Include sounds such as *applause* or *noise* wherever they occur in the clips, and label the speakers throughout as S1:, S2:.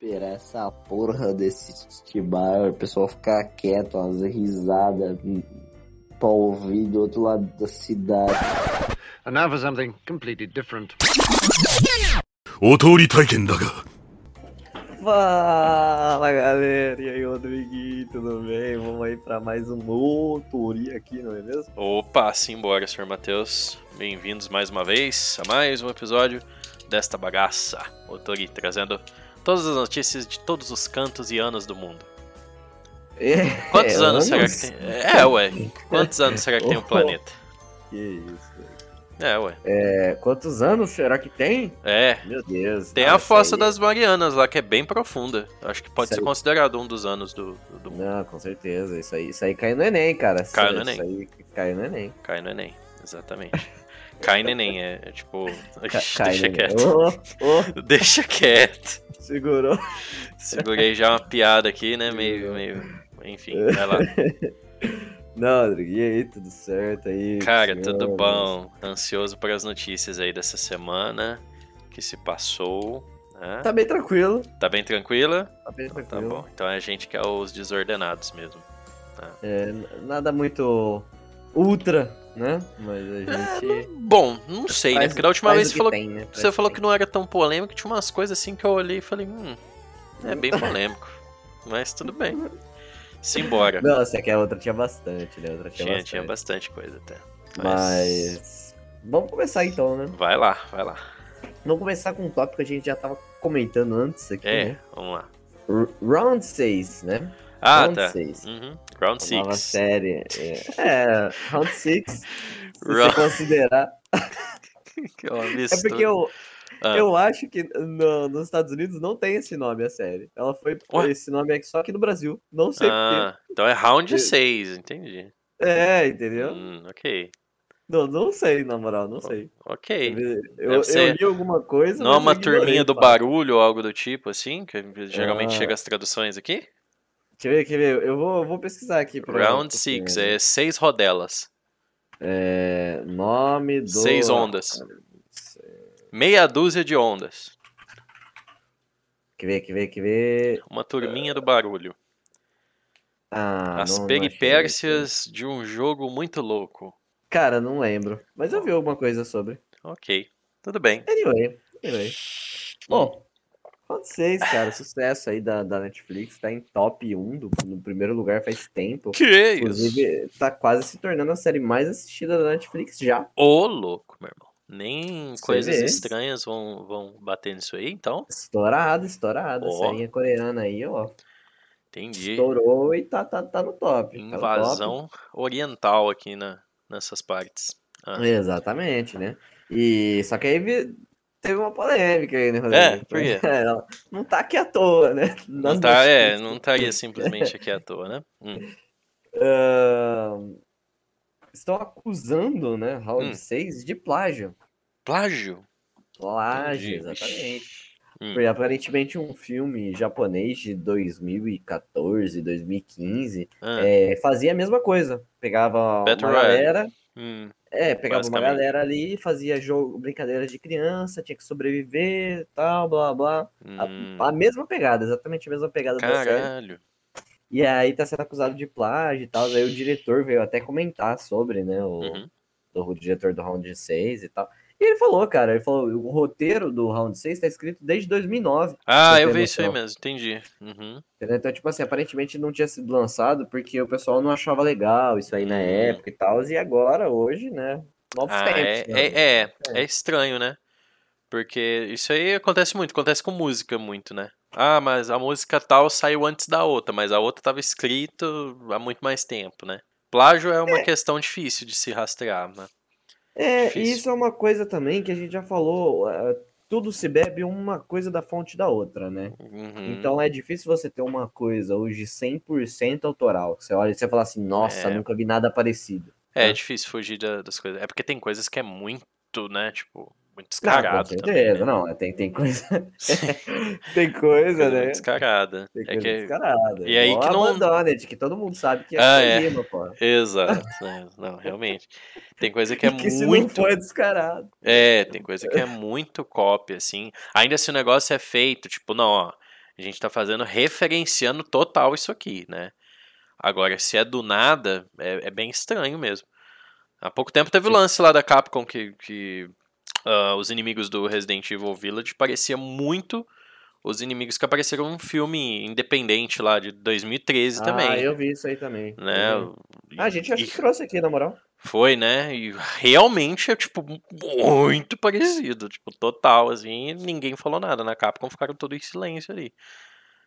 S1: superar essa porra desse estibar, o pessoal ficar quieto, umas risadas hum, pra ouvir do outro lado da cidade.
S2: And now for something completely different.
S3: Fala galera, e aí Rodriguinho, tudo bem? Vamos aí para mais um Otori aqui, não é mesmo?
S4: Opa, simbora, senhor Matheus. Bem-vindos mais uma vez a mais um episódio desta bagaça. Otori trazendo todas as notícias de todos os cantos e anos do mundo.
S3: É,
S4: Quantos
S3: é,
S4: anos será que tem? É, ué. Quantos anos será que tem *laughs* o
S3: Oh.
S4: planeta?
S3: Que isso, velho.
S4: É, ué.
S3: É, quantos anos será que tem?
S4: É.
S3: Meu Deus.
S4: Tem
S3: não,
S4: a Fossa
S3: aí-
S4: das Marianas lá, que é bem profunda. Acho que pode
S3: Isso
S4: ser
S3: aí.
S4: considerado um dos anos do, do, do mundo.
S3: Não, com certeza. Isso aí, isso aí cai no Enem, cara.
S4: Cai no Enem.
S3: Isso aí cai no Enem.
S4: Cai no Enem, exatamente. *laughs* Cai no Enem, é, é tipo.
S3: Ca- *laughs* cai
S4: deixa
S3: no Enem.
S4: quieto.
S3: Ô, ô, *laughs*
S4: Deixa quieto.
S3: segurou.
S4: Segurei já uma piada aqui, né? Meio, meio. Enfim, *laughs* vai lá.
S3: Não, Rodrigo, e aí, tudo certo aí?
S4: Cara,
S3: Senhor?
S4: tudo bom. Ansioso para as notícias aí dessa semana que se passou. né?
S3: Tá bem tranquilo.
S4: Tá bem tranquila?
S3: Tá bem
S4: Tá
S3: tranquilo.
S4: bom. Então é a gente que é os desordenados mesmo.
S3: É, n- nada muito ultra, né? Mas a gente.
S4: Bom, não sei, né?
S3: faz-
S4: Porque da última vez você falou,
S3: tem, né?
S4: Você falou que não era tão polêmico, tinha umas coisas assim que eu olhei e falei, hum, é bem *laughs* polêmico. Mas tudo bem. Simbora.
S3: Nossa, é que a outra tinha bastante, né? Outra tinha,
S4: Tinha,
S3: bastante.
S4: tinha bastante coisa até.
S3: Mas. Vamos começar então, né?
S4: Vai lá, vai lá.
S3: Vamos começar com um tópico que a gente já tava comentando antes aqui,
S4: É,
S3: né?
S4: vamos lá.
S3: R- Round 6, né?
S4: Ah,
S3: Round
S4: tá.
S3: 6.
S4: Uhum. Round
S3: A nova
S4: 6.
S3: série. É, é Round 6. *laughs* Se você
S4: Round-
S3: considerar.
S4: Que *laughs* uma
S3: É
S4: mistura.
S3: porque eu,
S4: Ah.
S3: eu acho que no- nos Estados Unidos não tem esse nome, a série. Ela foi
S4: Ué?
S3: esse nome aqui só aqui no Brasil. Não sei
S4: Ah, então é round
S3: Eu-
S4: 6, entendi.
S3: porquê. É, entendeu?
S4: Hum, ok.
S3: Não, não sei, na moral, não sei.
S4: Ok.
S3: Eu, eu
S4: ser-
S3: li alguma coisa.
S4: Não é uma
S3: eu
S4: turminha do barulho ou algo do tipo, assim? Que geralmente
S3: Ah.
S4: chega as traduções aqui?
S3: Eu ver, quer ver? Eu vou, vou pesquisar aqui.
S4: Round
S3: pra
S4: 6,
S3: você.
S4: é seis rodelas.
S3: É, nome do.
S4: Seis ondas. Meia dúzia de ondas.
S3: Quer ver, quer ver, quer ver.
S4: Uma turminha do barulho.
S3: Ah,
S4: As
S3: não-
S4: peripécias de um jogo muito louco.
S3: Cara, não lembro. Mas eu vi alguma coisa sobre.
S4: Ok. Tudo bem.
S3: Anyway, anyway. Bom, Round 6, cara, sucesso aí da, da Netflix, tá em top 1 do, no primeiro lugar faz tempo.
S4: Que isso?
S3: Inclusive, tá quase se tornando a série mais assistida da Netflix já.
S4: Ô, louco, meu irmão. Nem
S3: Você
S4: coisas
S3: vê.
S4: estranhas vão, vão bater nisso aí, então?
S3: Estourada, estourada.
S4: Ó.
S3: Série coreana aí, ó.
S4: Entendi.
S3: Estourou e tá, tá, tá no top. tá no top.
S4: Invasão oriental aqui na, nessas partes. Ah.
S3: Exatamente, né? E só que aí teve uma polêmica aí, né, Rodrigo?
S4: É, por quê? *laughs*
S3: É, não tá aqui à toa, né?
S4: Não tá, é,
S3: notícias.
S4: não estaria simplesmente aqui à toa, né? Hum.
S3: Ahn, estão acusando, né, Round
S4: Hum.
S3: 6 de plágio.
S4: Plágio?
S3: Plágio, exatamente.
S4: Hum.
S3: Foi aparentemente um filme japonês de 2014, 2015.
S4: Ah,
S3: é, fazia a mesma coisa. Pegava uma galera.
S4: Hum.
S3: É, pegava uma galera ali, fazia jogo, brincadeira de criança, tinha que sobreviver, tal, blá blá. A-
S4: hum.
S3: A, mesma pegada, exatamente a mesma pegada da série.
S4: Caralho.
S3: E aí tá sendo acusado de plágio e tal. Aí o diretor veio até comentar sobre, né? O,
S4: Uhum.
S3: o diretor do Round 6 e tal. E ele falou, cara, ele falou, o roteiro do Round 6 tá escrito desde 2009.
S4: Ah, eu vi isso aí mesmo, entendi. Uhum.
S3: Então, tipo assim, aparentemente não tinha sido lançado porque o pessoal não achava legal isso aí na
S4: Hum.
S3: época e tal. E agora, hoje, né? Novos
S4: Ah,
S3: tempos.
S4: é,
S3: né?
S4: é, é, é estranho, né? Porque isso aí acontece muito, acontece com música muito, né? Ah, mas a música tal saiu antes da outra, mas a outra estava escrita há muito mais tempo, né? Plágio é uma questão difícil de se rastrear, né?
S3: É,
S4: Difícil.
S3: isso é uma coisa também que a gente já falou. é, tudo se bebe uma coisa da fonte da outra, né?
S4: Uhum.
S3: Então é difícil você ter uma coisa hoje 100% autoral. Você olha e você fala assim, nossa,
S4: É.
S3: nunca vi nada parecido.
S4: É,
S3: né?
S4: é difícil fugir da- das coisas. É porque tem coisas que é muito, né? Tipo, muito
S3: Não, com
S4: descarado
S3: certeza,
S4: também, né?
S3: não, tem, tem coisa. *laughs* tem coisa, né?
S4: muito descarada.
S3: Tem
S4: É
S3: coisa
S4: que...
S3: descarada.
S4: E aí
S3: Igual
S4: que não-
S3: Abandoned, que todo mundo sabe que é
S4: Ah,
S3: ah,
S4: é.
S3: pô.
S4: Exato. né? Não, realmente. Tem coisa que *laughs* é
S3: que se não
S4: muito.
S3: for é descarado.
S4: É, tem coisa que é muito cópia, assim. Ainda se o negócio é feito, tipo, não, ó. A gente tá fazendo, referenciando total isso aqui, né? Agora, se é do nada, é, é bem estranho mesmo. Há pouco tempo teve o lance lá da Capcom que, que ah, os inimigos do Resident Evil Village parecia muito os inimigos que apareceram num filme independente lá de 2013
S3: Ah,
S4: também.
S3: eu vi isso aí também.
S4: Né?
S3: Eu vi. Ah, a gente acho
S4: E-
S3: que trouxe aqui, na moral.
S4: Foi, né? E realmente é, tipo, muito parecido. Tipo, total, assim. e Ninguém falou nada. Na Capcom ficaram todos em silêncio ali.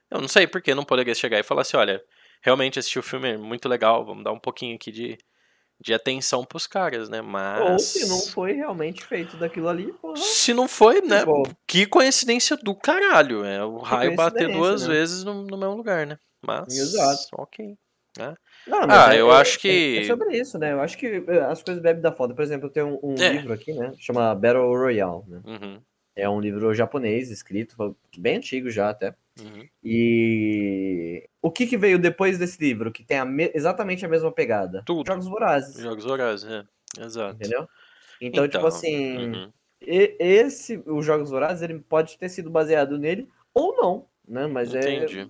S4: Eu não sei por que não poderia chegar e falar assim: olha, realmente assistir o filme é muito legal. Vamos dar um pouquinho aqui de, de atenção pros caras, né? Mas.
S3: Ou se não foi realmente feito daquilo ali, porra.
S4: Se não foi, né? Que coincidência do caralho. É o raio bater duas
S3: né?
S4: vezes no, no mesmo lugar, né? Mas.
S3: Exato.
S4: Ok.
S3: Não,
S4: Ah,
S3: é-
S4: eu
S3: é-
S4: acho que-
S3: É, é sobre isso, né? Eu acho que é, as coisas bebem da foda. Por exemplo, eu tenho um, um
S4: É.
S3: livro aqui, né? Chama Battle Royale, né?
S4: Uhum,
S3: É um livro japonês, escrito, bem antigo já até.
S4: uhum.
S3: E o que, que veio depois desse livro, que tem a me- exatamente a mesma pegada?
S4: Tudo.
S3: Jogos Vorazes,
S4: Jogos Horazes, é. Exato.
S3: entendeu? Então, tipo
S4: Então,
S3: assim,
S4: uhum.
S3: esse, os Jogos Vorazes, ele pode ter sido baseado nele ou não, né? Mas é...
S4: Entendi.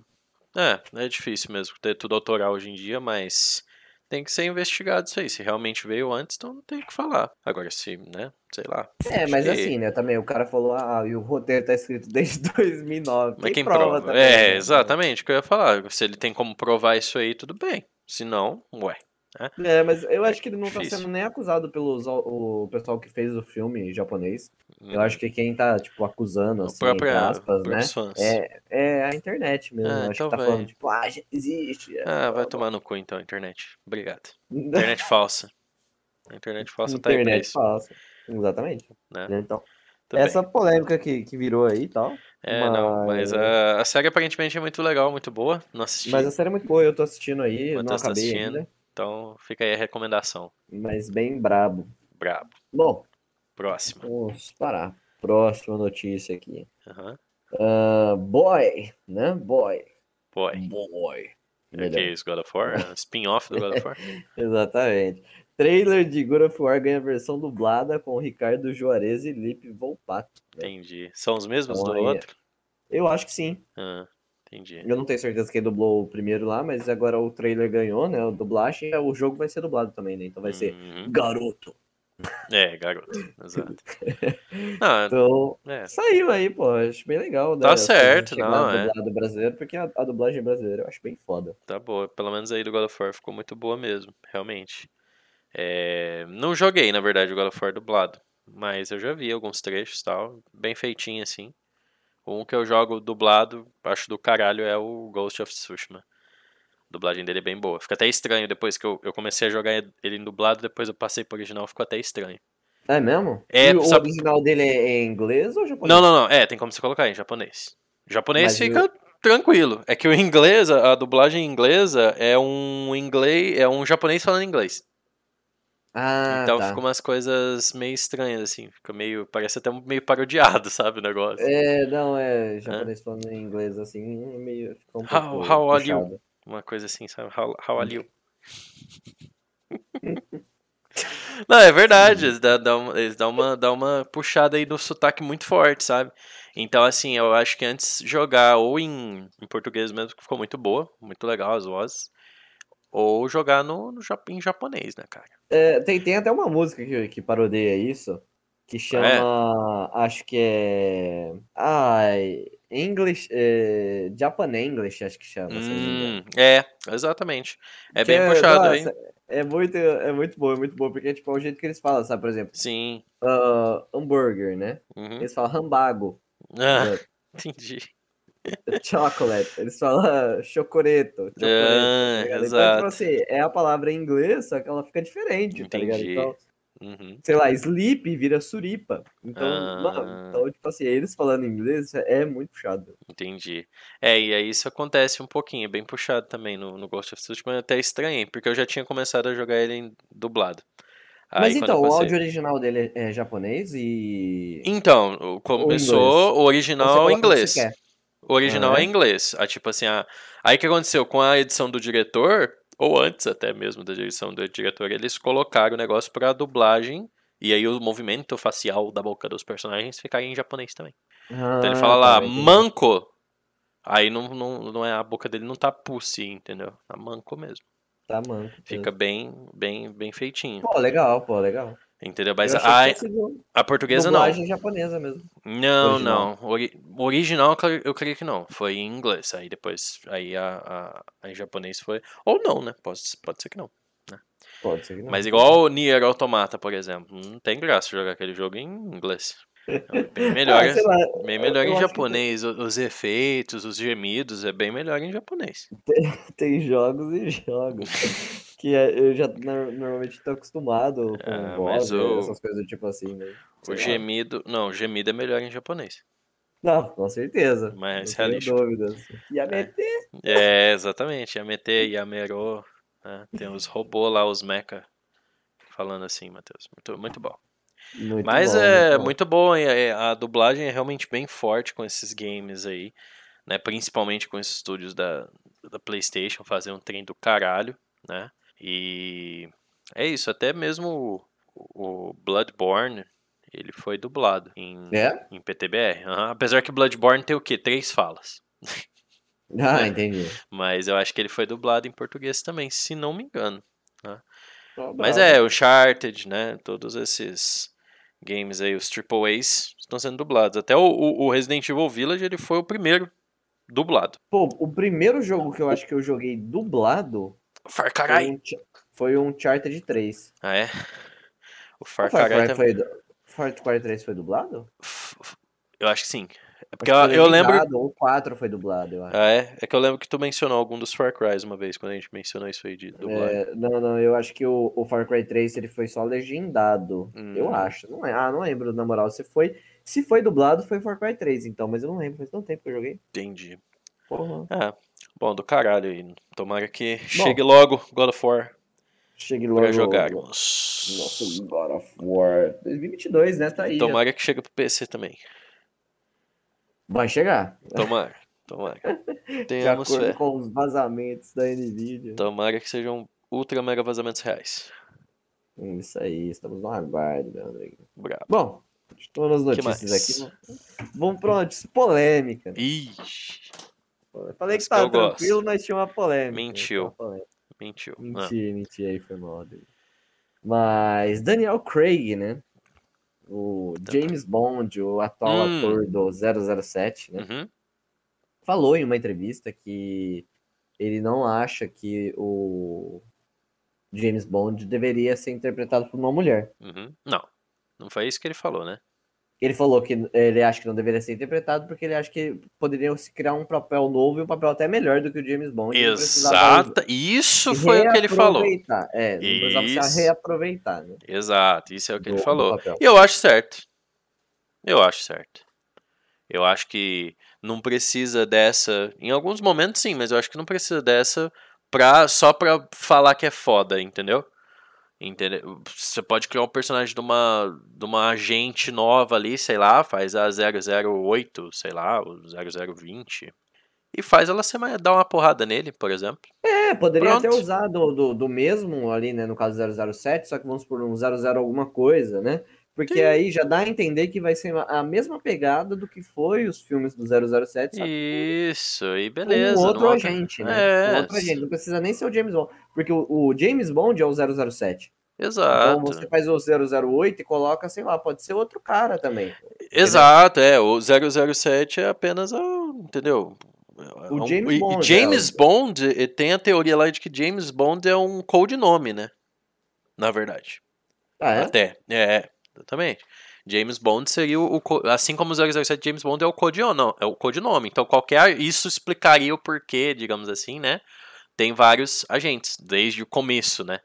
S4: É, é difícil mesmo ter tudo autoral hoje em dia, mas tem que ser investigado isso aí. Se realmente veio antes, então não tem o que falar. Agora, se, né, sei lá.
S3: É, mas
S4: que-
S3: assim, né? Também o cara falou, ah, e o roteiro tá escrito desde *laughs* 2009.
S4: Mas quem
S3: prova
S4: prova?
S3: também,
S4: é,
S3: né?
S4: exatamente o que eu ia falar. Se ele tem como provar isso aí, tudo bem. Se não, ué.
S3: É, mas eu acho que ele não tá
S4: Difícil.
S3: sendo nem acusado pelos o pessoal que fez o filme japonês. Eu
S4: Hum,
S3: acho que quem tá, tipo, acusando, assim,
S4: próprio,
S3: entre aspas, né? É, é a internet mesmo.
S4: Ah,
S3: acho
S4: então
S3: que tá
S4: vai.
S3: falando, tipo, ah, existe. é,
S4: Ah, vai
S3: blá,
S4: tomar no cu então, internet. Obrigado. *laughs* Internet falsa. A internet falsa tá aí pra
S3: Internet falsa. Exatamente.
S4: Né?
S3: Então,
S4: Tudo bem.
S3: essa polêmica que, que virou aí e tal.
S4: É, não, mas
S3: mas-
S4: a, a série aparentemente é muito legal, muito boa. Não assisti,
S3: Mas a série é muito boa, eu tô assistindo aí, eu não
S4: você tá
S3: acabei
S4: assistindo.
S3: ainda,
S4: então fica aí a recomendação.
S3: mas bem brabo.
S4: Brabo.
S3: Bom,
S4: Próxima.
S3: vamos parar. Próxima notícia aqui. Ah, boy, né? Boy.
S4: Boy.
S3: Boy.
S4: É que é isso, God of War? Um Spin-off do God of War? *laughs*
S3: Exatamente. Trailer de God of War ganha versão dublada com Ricardo Juarez e Lipe Volpato.
S4: Entendi. São os mesmos
S3: Então
S4: do outro?
S3: Eu acho que sim.
S4: Ah, entendi.
S3: Eu não tenho certeza quem dublou o primeiro lá, mas agora o trailer ganhou, né? O dublagem, o jogo vai ser dublado também, né? Então vai ser
S4: Uhum.
S3: Garoto.
S4: É, garoto. *laughs* Exato. Não,
S3: Então,
S4: é.
S3: saiu aí, pô. Acho bem legal. né,
S4: Tá
S3: essa
S4: certo, não, é.
S3: dublado brasileiro, porque a, a dublagem brasileira eu acho bem foda.
S4: Tá boa. Pelo menos aí do God of War ficou muito boa mesmo, realmente. É, Não joguei, na verdade, o God of War dublado. Mas eu já vi alguns trechos e tal. Bem feitinho assim. Um que eu jogo dublado, acho do caralho, é o Ghost of Tsushima. A dublagem dele é bem boa. Fica até estranho depois que eu, eu comecei a jogar ele em dublado, depois eu passei pro original, ficou até estranho.
S3: É mesmo?
S4: É,
S3: e o
S4: sabe-
S3: original dele é em inglês ou japonês?
S4: Não, não, não. É, tem como você colocar em japonês. Japonês
S3: Mas
S4: fica tranquilo. É que o inglês, a a dublagem inglesa é um inglês, é um japonês falando inglês.
S3: Ah,
S4: então
S3: tá.
S4: fica umas coisas meio estranhas, assim. Fica meio. Parece até meio parodiado, *laughs* sabe, o negócio.
S3: É, não, é japonês falando em inglês assim, é meio. Fica um
S4: How-
S3: pouco
S4: how are you? Uma coisa assim, sabe? How, how are you? *laughs* Não, é verdade. Eles dão, dão, eles dão uma, dão uma puxada aí no sotaque muito forte, sabe? Então, assim, eu acho que antes jogar ou em, em português mesmo, que ficou muito boa, muito legal as vozes, ou jogar no, no, em japonês, né, cara?
S3: É, tem, tem até uma música que, que parodeia isso, que chama. Acho que é. Ai. English. É, Japan English, acho que chama.
S4: Hum, é, exatamente. É
S3: Que
S4: bem puxado,
S3: nossa,
S4: hein?
S3: É muito, é muito bom, é muito bom, porque tipo, é o jeito que eles falam, sabe? Por exemplo,
S4: Sim.
S3: ah, hambúrguer, né?
S4: Uhum.
S3: Eles falam hambago,
S4: Ah, *laughs* entendi.
S3: Chocolate, eles falam chocoreto,
S4: Ah,
S3: tá ligado? Então, tipo assim, é a palavra em inglês, só que ela fica diferente, tá ligado?
S4: Entendi.
S3: Então,
S4: Uhum.
S3: sei lá, sleep vira suripa. Então,
S4: Ah.
S3: mano, então, tipo assim, eles falando inglês é muito puxado.
S4: Entendi. É, e aí isso acontece um pouquinho, é bem puxado também no, no Ghost of Tsushima, eu até estranhei, porque eu já tinha começado a jogar ele em dublado.
S3: Mas
S4: Aí,
S3: então,
S4: eu
S3: o
S4: passei-
S3: áudio original dele é japonês e.
S4: Então, começou o original em inglês. O original
S3: Ah,
S4: é
S3: é?
S4: em inglês. Ah, tipo assim, ah, aí o que aconteceu? Com a edição do diretor, ou antes até mesmo da edição do diretor, eles colocaram o negócio pra dublagem, e aí o movimento facial da boca dos personagens ficar em japonês também. Então ele
S3: Ah,
S4: fala lá,
S3: tá,
S4: manco. Aí não, não, não é, a boca dele não tá pussy, entendeu? Tá manco mesmo.
S3: Tá, mano.
S4: Fica bem, bem, bem feitinho.
S3: Pô, legal, pô, legal.
S4: Entendeu? Mas a,
S3: que
S4: a portuguesa não.
S3: dublagem japonesa mesmo.
S4: Não,
S3: Original.
S4: não. Ori- original eu cre- eu creio que não. Foi em inglês. Aí depois, aí a, a, a em japonês foi. Ou não, né? Pode, pode ser que não.
S3: Pode ser que não.
S4: Mas igual o Nier Automata, por exemplo. Não tem graça jogar aquele jogo em inglês. É bem *laughs* melhor,
S3: Ah, lá,
S4: bem melhor em
S3: que
S4: japonês. O- Os efeitos, os gemidos, é bem melhor em japonês.
S3: Tem jogos e jogos. *laughs* que é- eu já no- normalmente tô acostumado com
S4: Ah,
S3: voz,
S4: mas o-
S3: essas coisas tipo assim, né?
S4: O gemido. Não, o gemido é melhor em japonês.
S3: Não, com certeza.
S4: Mais
S3: não tenho
S4: realístico.
S3: dúvidas. E a MT
S4: É, exatamente. Yamete, Yamero. né? Tem os robôs lá, os mecha. Falando assim, Matheus. Muito, muito bom.
S3: muito
S4: Mas
S3: bom,
S4: é
S3: muito bom.
S4: a dublagem é realmente bem forte com esses games aí. Né? Principalmente com esses estúdios da, da PlayStation. Fazer um trem do caralho. Né? E é isso. Até mesmo o, o Bloodborne. Ele foi dublado em,
S3: É?
S4: em PTBR. Aham. Apesar que Bloodborne tem o quê? Três falas. *laughs*
S3: Ah,
S4: É.
S3: entendi.
S4: Mas eu acho que ele foi dublado em português também, se não me engano.
S3: Ó,
S4: Mas
S3: bravo.
S4: é, o Uncharted, né? Todos esses games aí, os Triple A's, estão sendo dublados. Até o, o- o Resident Evil Village, ele foi o primeiro dublado.
S3: Pô, o primeiro jogo que eu acho que eu joguei dublado
S4: Far Cry.
S3: foi um Uncharted 3.
S4: Ah, é? O Far
S3: O Far
S4: Cry
S3: Cry
S4: também.
S3: foi, du- Far Cry 3 foi dublado?
S4: Eu acho que sim. É porque eu, eu lembro.
S3: legendado, O 4 foi dublado, eu acho.
S4: Ah, é? É que eu lembro que tu mencionou algum dos Far Crys uma vez, quando a gente mencionou isso aí de dublagem.
S3: É, não, não, eu acho que o, o Far Cry 3 ele foi só legendado. Eu
S4: Hum.
S3: acho. Não é, ah, não lembro, na moral. Se foi, se foi dublado, foi Far Cry 3, então, mas eu não lembro, faz tanto tempo que eu joguei.
S4: Entendi.
S3: Porra.
S4: Ah, bom, do caralho aí. Tomara que chegue logo God of War
S3: Chegue logo.
S4: pra jogar.
S3: Nossa, God of War 2022, né? Tá aí. já.
S4: Tomara que chegue pro PC também.
S3: Vai chegar.
S4: Tomara, tomara. *laughs*
S3: De
S4: Tenhamos
S3: acordo
S4: fé.
S3: com os vazamentos da Nvidia.
S4: Tomara que sejam ultra mega vazamentos reais.
S3: Isso aí, estamos no aguardo, meu amigo.
S4: Brabo.
S3: Bom, nas
S4: Que
S3: notícias aqui. Vamos- pra uma notícia polêmica.
S4: Ixi,
S3: Eu falei que tava
S4: eu gosto.
S3: tranquilo, mas tinha uma polêmica.
S4: Mentiu.
S3: Uma polêmica.
S4: mentiu. Ah,
S3: Mentira, mentira aí, foi mal. dele. Mas Daniel Craig, né? O James Bond, o atual
S4: Hum.
S3: ator do 007, né?
S4: Uhum.
S3: Falou em uma entrevista que ele não acha que o James Bond deveria ser interpretado por uma mulher.
S4: Uhum. Não, não foi isso que ele falou, né?
S3: Ele falou que ele acha que não deveria ser interpretado porque ele acha que poderiam se criar um papel novo e um papel até melhor do que o James Bond.
S4: Exata. Isso foi o que ele falou.
S3: É, não
S4: Isso.
S3: reaproveitar, né?
S4: Exato, isso é o que
S3: do-
S4: ele falou. E eu acho certo. Eu acho certo. Eu acho que não precisa dessa. Em alguns momentos sim, mas eu acho que não precisa dessa pra, só pra falar que é foda, entendeu? Entendeu? Você pode criar um personagem de uma, de uma agente nova ali, sei lá, faz a 008, sei lá, o 0020. E faz ela ser dar uma porrada nele, por exemplo.
S3: É, poderia até
S4: Pronto.
S3: usar do, do, do mesmo ali, né? No caso 007, só que vamos por um 00 alguma coisa, né? Porque
S4: Sim.
S3: aí já dá a entender que vai ser a mesma pegada do que foi os filmes do 007, só que
S4: Isso, e beleza.
S3: um outro agente, né?
S4: É,
S3: Um outro agente, não precisa nem ser o James Bond, porque o, o James Bond é o 007.
S4: Exato.
S3: Então você faz o 008 e coloca, sei lá, pode ser outro cara também.
S4: Exato, é. O 007 é apenas. Entendeu?
S3: O
S4: É um-
S3: James
S4: e
S3: Bond,
S4: James
S3: é,
S4: Bond tem a teoria lá de que James Bond é um codinome, né? Na verdade.
S3: Ah, é?
S4: Até. É, exatamente. James Bond seria o. co- Assim como o 007, James Bond é o codinome. É o codinome. Então, qualquer. Isso explicaria o porquê, digamos assim, né? Tem vários agentes, desde o começo, né?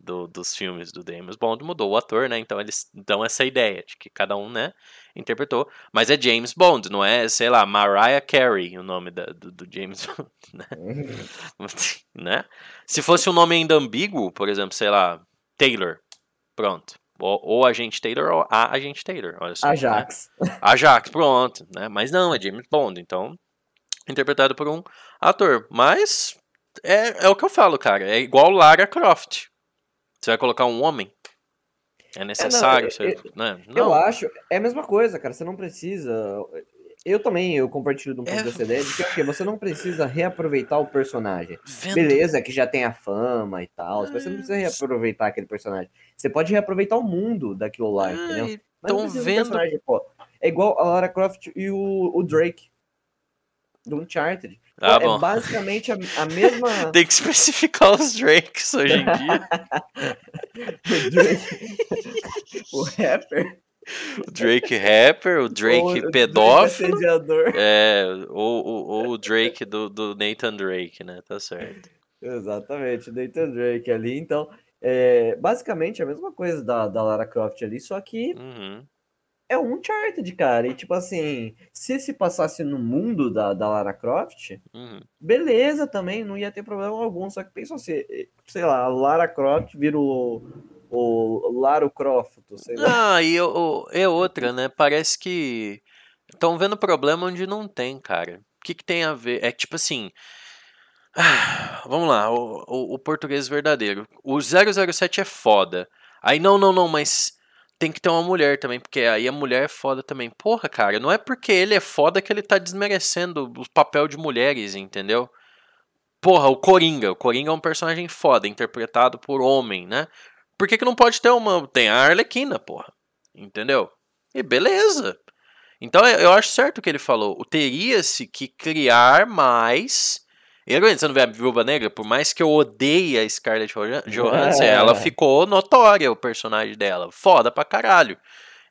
S4: Do, dos filmes do James Bond, mudou o ator, né? Então eles dão essa ideia de que cada um, né? Interpretou. Mas é James Bond, não é, sei lá, Mariah Carey o nome da- do, do James *laughs* Bond, *laughs* né? Se fosse um nome ainda ambíguo, por exemplo, sei lá, Taylor, pronto. Ou, ou agente Taylor ou a agente Taylor, olha só. né?
S3: Ajax. *laughs*
S4: Ajax, pronto, né? Mas não, é James Bond, então interpretado por um ator. Mas é, é o que eu falo, cara. É igual Lara Croft. Você vai colocar um homem? É necessário,
S3: eu-
S4: você- né?
S3: Eu
S4: Não.
S3: acho, é a mesma coisa, cara. Você não precisa. Eu também, eu compartilho de um pouco
S4: É.
S3: dessa ideia de que você não precisa reaproveitar o personagem.
S4: Vendo-
S3: Beleza, que já tem a fama e tal, mas você não
S4: É.
S3: precisa reaproveitar aquele personagem. Você pode reaproveitar o mundo daquilo lá, entendeu?
S4: Ai,
S3: Mas não
S4: vendo-
S3: pô. É igual a Lara Croft e o, o Drake do Uncharted. Pô,
S4: Ah,
S3: é
S4: bom.
S3: basicamente a, a mesma. *laughs*
S4: Tem que especificar os Drakes hoje em dia. *laughs*
S3: o Drake. o rapper.
S4: O Drake rapper, o
S3: ou
S4: Drake
S3: o Drake
S4: pedófilo. É, ou, ou, ou o Drake do, do Nathan Drake, né? Tá certo.
S3: Exatamente, Nathan Drake ali. Então, é, basicamente a mesma coisa da, da Lara Croft ali, só que
S4: Uhum.
S3: é um Uncharted, cara. E tipo assim, se se passasse no mundo da, da Lara Croft,
S4: Uhum.
S3: beleza também, não ia ter problema algum. Só que pensa assim, sei lá, a Lara Croft vira o, Laro Croft, sei lá.
S4: Ah, e é outra, né? Parece que estão vendo problema onde não tem, cara. O que, que tem a ver? É tipo assim. *sighs* vamos lá, o, o, o português verdadeiro. O 007 é foda. Aí, não, não, não, mas tem que ter uma mulher também, porque aí a mulher é foda também. Porra, cara, não é porque ele é foda que ele tá desmerecendo o papel de mulheres, entendeu? Porra, o Coringa. O Coringa é um personagem foda, interpretado por homem, né? Por que, que não pode ter uma. Tem a Arlequina, porra. Entendeu? E beleza. Então eu acho certo o que ele falou. Teria-se que criar mais. Heroína, você não vê a Viúva Negra? Por mais que eu odeie a Scarlett Johan- Johansson,
S3: É.
S4: ela ficou notória, o personagem dela. Foda pra caralho.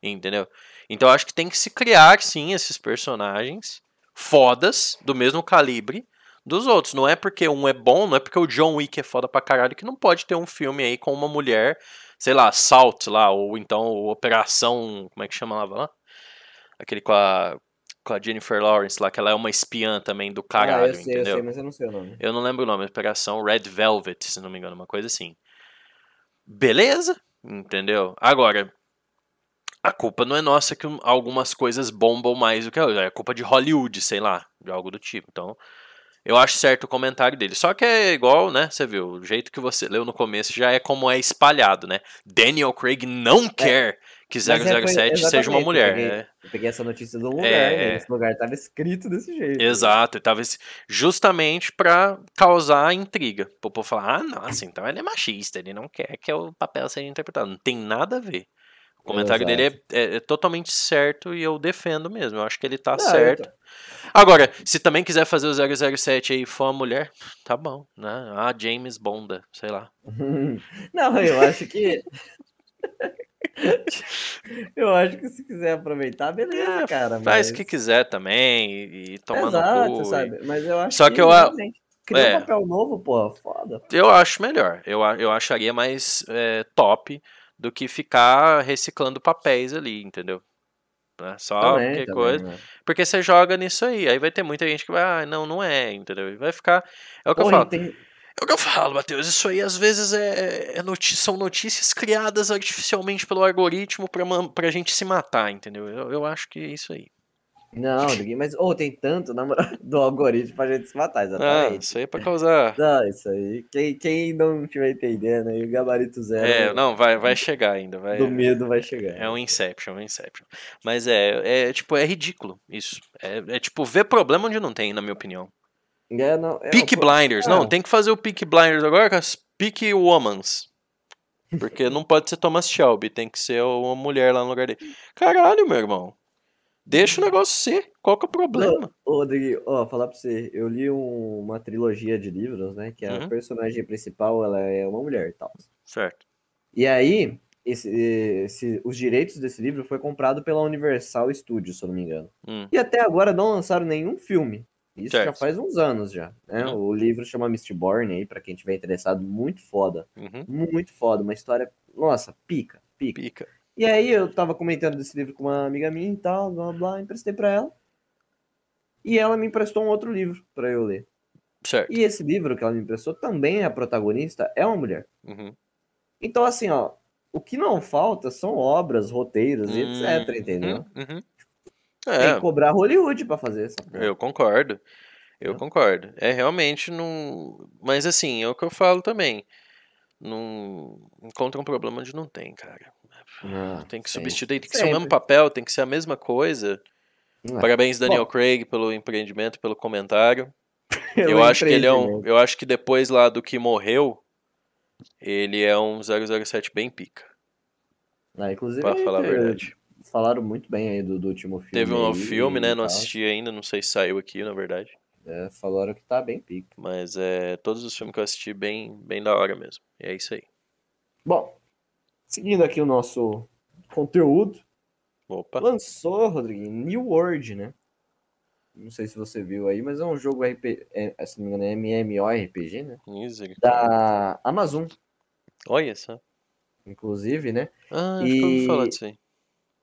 S4: Entendeu? Então eu acho que tem que se criar, sim, esses personagens fodas, do mesmo calibre dos outros. Não é porque um é bom, não é porque o John Wick é foda pra caralho que não pode ter um filme aí com uma mulher, sei lá, Salt lá, ou então Operação. Como é que chama lá? Aquele com a, com a Jennifer Lawrence lá, que ela é uma espiã também do caralho,
S3: ah, eu sei,
S4: entendeu?
S3: eu sei, mas eu não sei o nome.
S4: Eu não lembro o nome, Operação Red Velvet, se não me engano, uma coisa assim. Beleza, entendeu? Agora, a culpa não é nossa que um- algumas coisas bombam mais do que a outra. É culpa de Hollywood, sei lá, de algo do tipo. Então, eu acho certo o comentário dele. Só que é igual, né? Você viu, o jeito que você leu no começo já é como é espalhado, né? Daniel Craig não quer que
S3: Mas é, foi-
S4: 007 seja uma mulher.
S3: Eu peguei,
S4: né?
S3: eu peguei essa notícia de um lugar,
S4: É,
S3: né?
S4: é.
S3: Esse lugar tava escrito desse jeito.
S4: Exato, e talvez justamente pra causar intriga. Pro povo falar, ah, nossa, então ele é machista, ele não quer que o papel seja interpretado. Não tem nada a ver. O comentário dele é, é- é totalmente certo e eu defendo mesmo. Eu acho que ele tá
S3: Não,
S4: certo.
S3: então-
S4: Agora, se também quiser fazer o 007 aí e for uma mulher, tá bom, né? Ah, James Bonda, sei lá. *laughs*
S3: Não, eu acho que. *laughs* eu acho que se quiser aproveitar, beleza,
S4: É,
S3: cara.
S4: Faz
S3: mas...
S4: o que quiser também e, e
S3: Exato,
S4: no cu. e-
S3: sabe? Mas eu acho
S4: Só que eu a-
S3: Cria
S4: é.
S3: um papel novo, pô, foda.
S4: Eu acho melhor. Eu, eu acharia mais é, top do que ficar reciclando papéis ali, entendeu? Né? Só
S3: Também,
S4: qualquer
S3: também,
S4: coisa.
S3: né?
S4: Porque você joga nisso aí. Aí vai ter muita gente que vai, ah, não, não é, entendeu? E vai ficar. É o que eu
S3: Porra,
S4: falo.
S3: tem-
S4: É o que eu falo, Matheus. Isso aí às vezes é, é são notícias criadas artificialmente pelo algoritmo pra, pra gente se matar, entendeu? Eu, eu acho que é isso aí.
S3: Não, mas oh, tem tanto na moral, *laughs* do algoritmo pra gente se matar,
S4: Ah,
S3: exatamente.
S4: isso aí é pra causar. *laughs*
S3: Não, isso aí. Quem, quem não estiver entendendo aí, o gabarito zero
S4: É, não, vai, vai chegar ainda. Vai,
S3: do medo vai chegar.
S4: É um Inception, um Inception. Mas é, é tipo, é ridículo isso. É, é tipo, ver problema onde não tem, na minha opinião.
S3: É, não, é,
S4: Peak Blinders.
S3: é.
S4: Não, tem que fazer o Peak Blinders agora com as Peak Womans. Porque não pode ser Thomas Shelby, tem que ser uma mulher lá no lugar dele. Caralho, meu irmão. Deixa o negócio ser. Qual que é o problema?
S3: Ô, Rodrigo, ó, falar pra você, eu li um- uma trilogia de livros, né? Que a
S4: Uhum.
S3: personagem principal, ela é uma mulher e tal.
S4: Certo.
S3: E aí, esse, esse- os direitos desse livro foi comprado pela Universal Studios, se eu não me engano.
S4: Hum.
S3: E até agora não lançaram nenhum filme. Isso já
S4: Certo.
S3: faz uns anos já. Né?
S4: Uhum.
S3: O livro chama Mistborn aí, pra quem tiver interessado, muito foda.
S4: Uhum.
S3: Muito foda, uma história, nossa, pica, pica.
S4: Pica.
S3: E aí eu tava comentando desse livro com uma amiga minha e tal, blá blá, emprestei pra ela. E ela me emprestou um outro livro pra eu ler.
S4: Certo.
S3: E esse livro que ela me emprestou também a protagonista é uma mulher.
S4: Uhum.
S3: Então assim, ó, o que não falta são obras, roteiros e
S4: Hum,
S3: etc, entendeu?
S4: uhum, uhum.
S3: Tem
S4: É,
S3: que cobrar Hollywood pra fazer essa porra.
S4: Eu concordo. Eu
S3: Não.
S4: concordo. É realmente não. Mas assim, é o que eu falo também. Não encontra um problema onde não tem, cara.
S3: Ah,
S4: Tem que
S3: sempre.
S4: substituir, tem que ser o mesmo
S3: Sempre.
S4: papel, tem que ser a mesma coisa.
S3: Ah,
S4: Parabéns, Daniel
S3: bom.
S4: Craig, pelo empreendimento, pelo comentário. *laughs*
S3: pelo
S4: eu acho que ele é um. Eu acho que depois lá do que morreu, ele é um 007 bem pica.
S3: Ah, inclusive,
S4: Pra falar a verdade.
S3: falaram muito bem aí do, do último filme.
S4: Teve um novo
S3: aí
S4: filme, né? Não
S3: tal.
S4: assisti ainda, não sei se saiu aqui, na verdade.
S3: É, falaram que tá bem pica.
S4: Mas é todos os filmes que eu assisti bem, bem da hora mesmo. E é isso aí.
S3: Bom, seguindo aqui o nosso conteúdo,
S4: Opa.
S3: lançou, Rodriguinho, New World, né? Não sei se você viu aí, mas é um jogo RPG, é, se não me engano, é MMORPG, né?
S4: Misericórdia.
S3: Da Amazon,
S4: Olha só.
S3: inclusive, né?
S4: Ah,
S3: E-
S4: falar disso aí.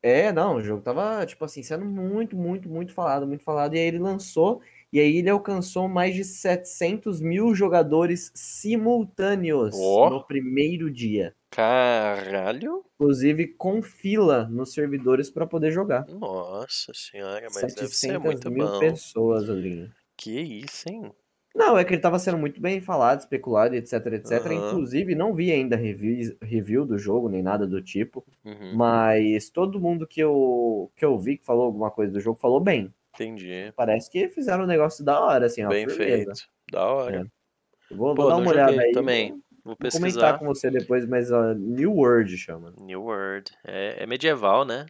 S3: É, não, o jogo tava, tipo assim, sendo muito, muito, muito falado, muito falado, e aí ele lançou, e aí ele alcançou mais de 700 mil jogadores simultâneos
S4: Ó.
S3: no primeiro dia.
S4: Caralho?
S3: Inclusive com fila nos servidores para poder jogar.
S4: Nossa senhora, mas deve ser
S3: 700
S4: muito
S3: mil
S4: bom.
S3: pessoas, Rodriguinho.
S4: Que isso, hein?
S3: Não, é que ele tava sendo muito bem falado, especulado, etc, etc.
S4: Aham.
S3: Inclusive, não vi ainda review, review do jogo, nem nada do tipo.
S4: Uhum,
S3: Mas todo mundo que eu, que eu vi que falou alguma coisa do jogo falou bem.
S4: entendi.
S3: Parece que fizeram um negócio da hora, assim, ó.
S4: Bem
S3: firmeza.
S4: feito. Da hora.
S3: É. Eu Vou,
S4: Pô,
S3: vou dar uma olhada aí.
S4: também.
S3: Vou,
S4: Vou
S3: vou comentar
S4: pesquisar.
S3: com você depois, mas ó, New World chama.
S4: New World. É, é medieval, né?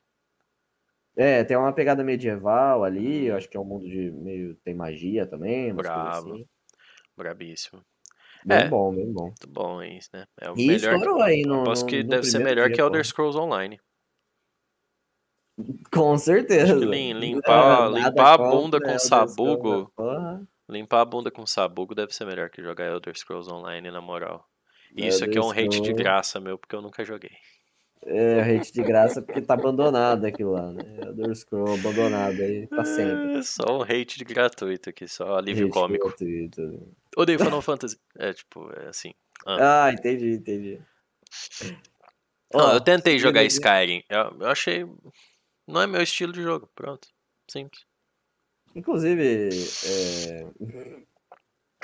S3: É, tem uma pegada medieval ali, eu acho que é um mundo de meio. tem magia também,
S4: Brabo.
S3: assim.
S4: Brabíssimo.
S3: Bem
S4: É.
S3: bom, bem bom.
S4: Muito bom isso, né? É o
S3: E
S4: melhor.
S3: estourou aí no.
S4: Aposto
S3: no-
S4: que
S3: no
S4: deve ser melhor
S3: dia,
S4: que. Elder Scrolls Online.
S3: Com certeza.
S4: Lim- *laughs* limpar-
S3: Nada
S4: limpar a bunda com sabugo.
S3: Porra.
S4: Limpar a bunda com sabugo deve ser melhor que jogar Elder Scrolls Online, na moral. E isso aqui é um hate de graça, meu, porque eu nunca joguei.
S3: É, hate de graça porque tá abandonado aquilo lá, né? Elder Scroll abandonado aí pra sempre.
S4: É só um hate de gratuito aqui, só alívio
S3: Hate
S4: cômico.
S3: gratuito.
S4: Odeio Final *laughs* Fantasy. É, tipo, é assim. Ah.
S3: Ah, entendi, entendi.
S4: Não,
S3: Ó,
S4: eu tentei jogar
S3: aqui-
S4: Skyrim. Eu, eu achei. Não é meu estilo de jogo. Pronto. Simples.
S3: Inclusive, é...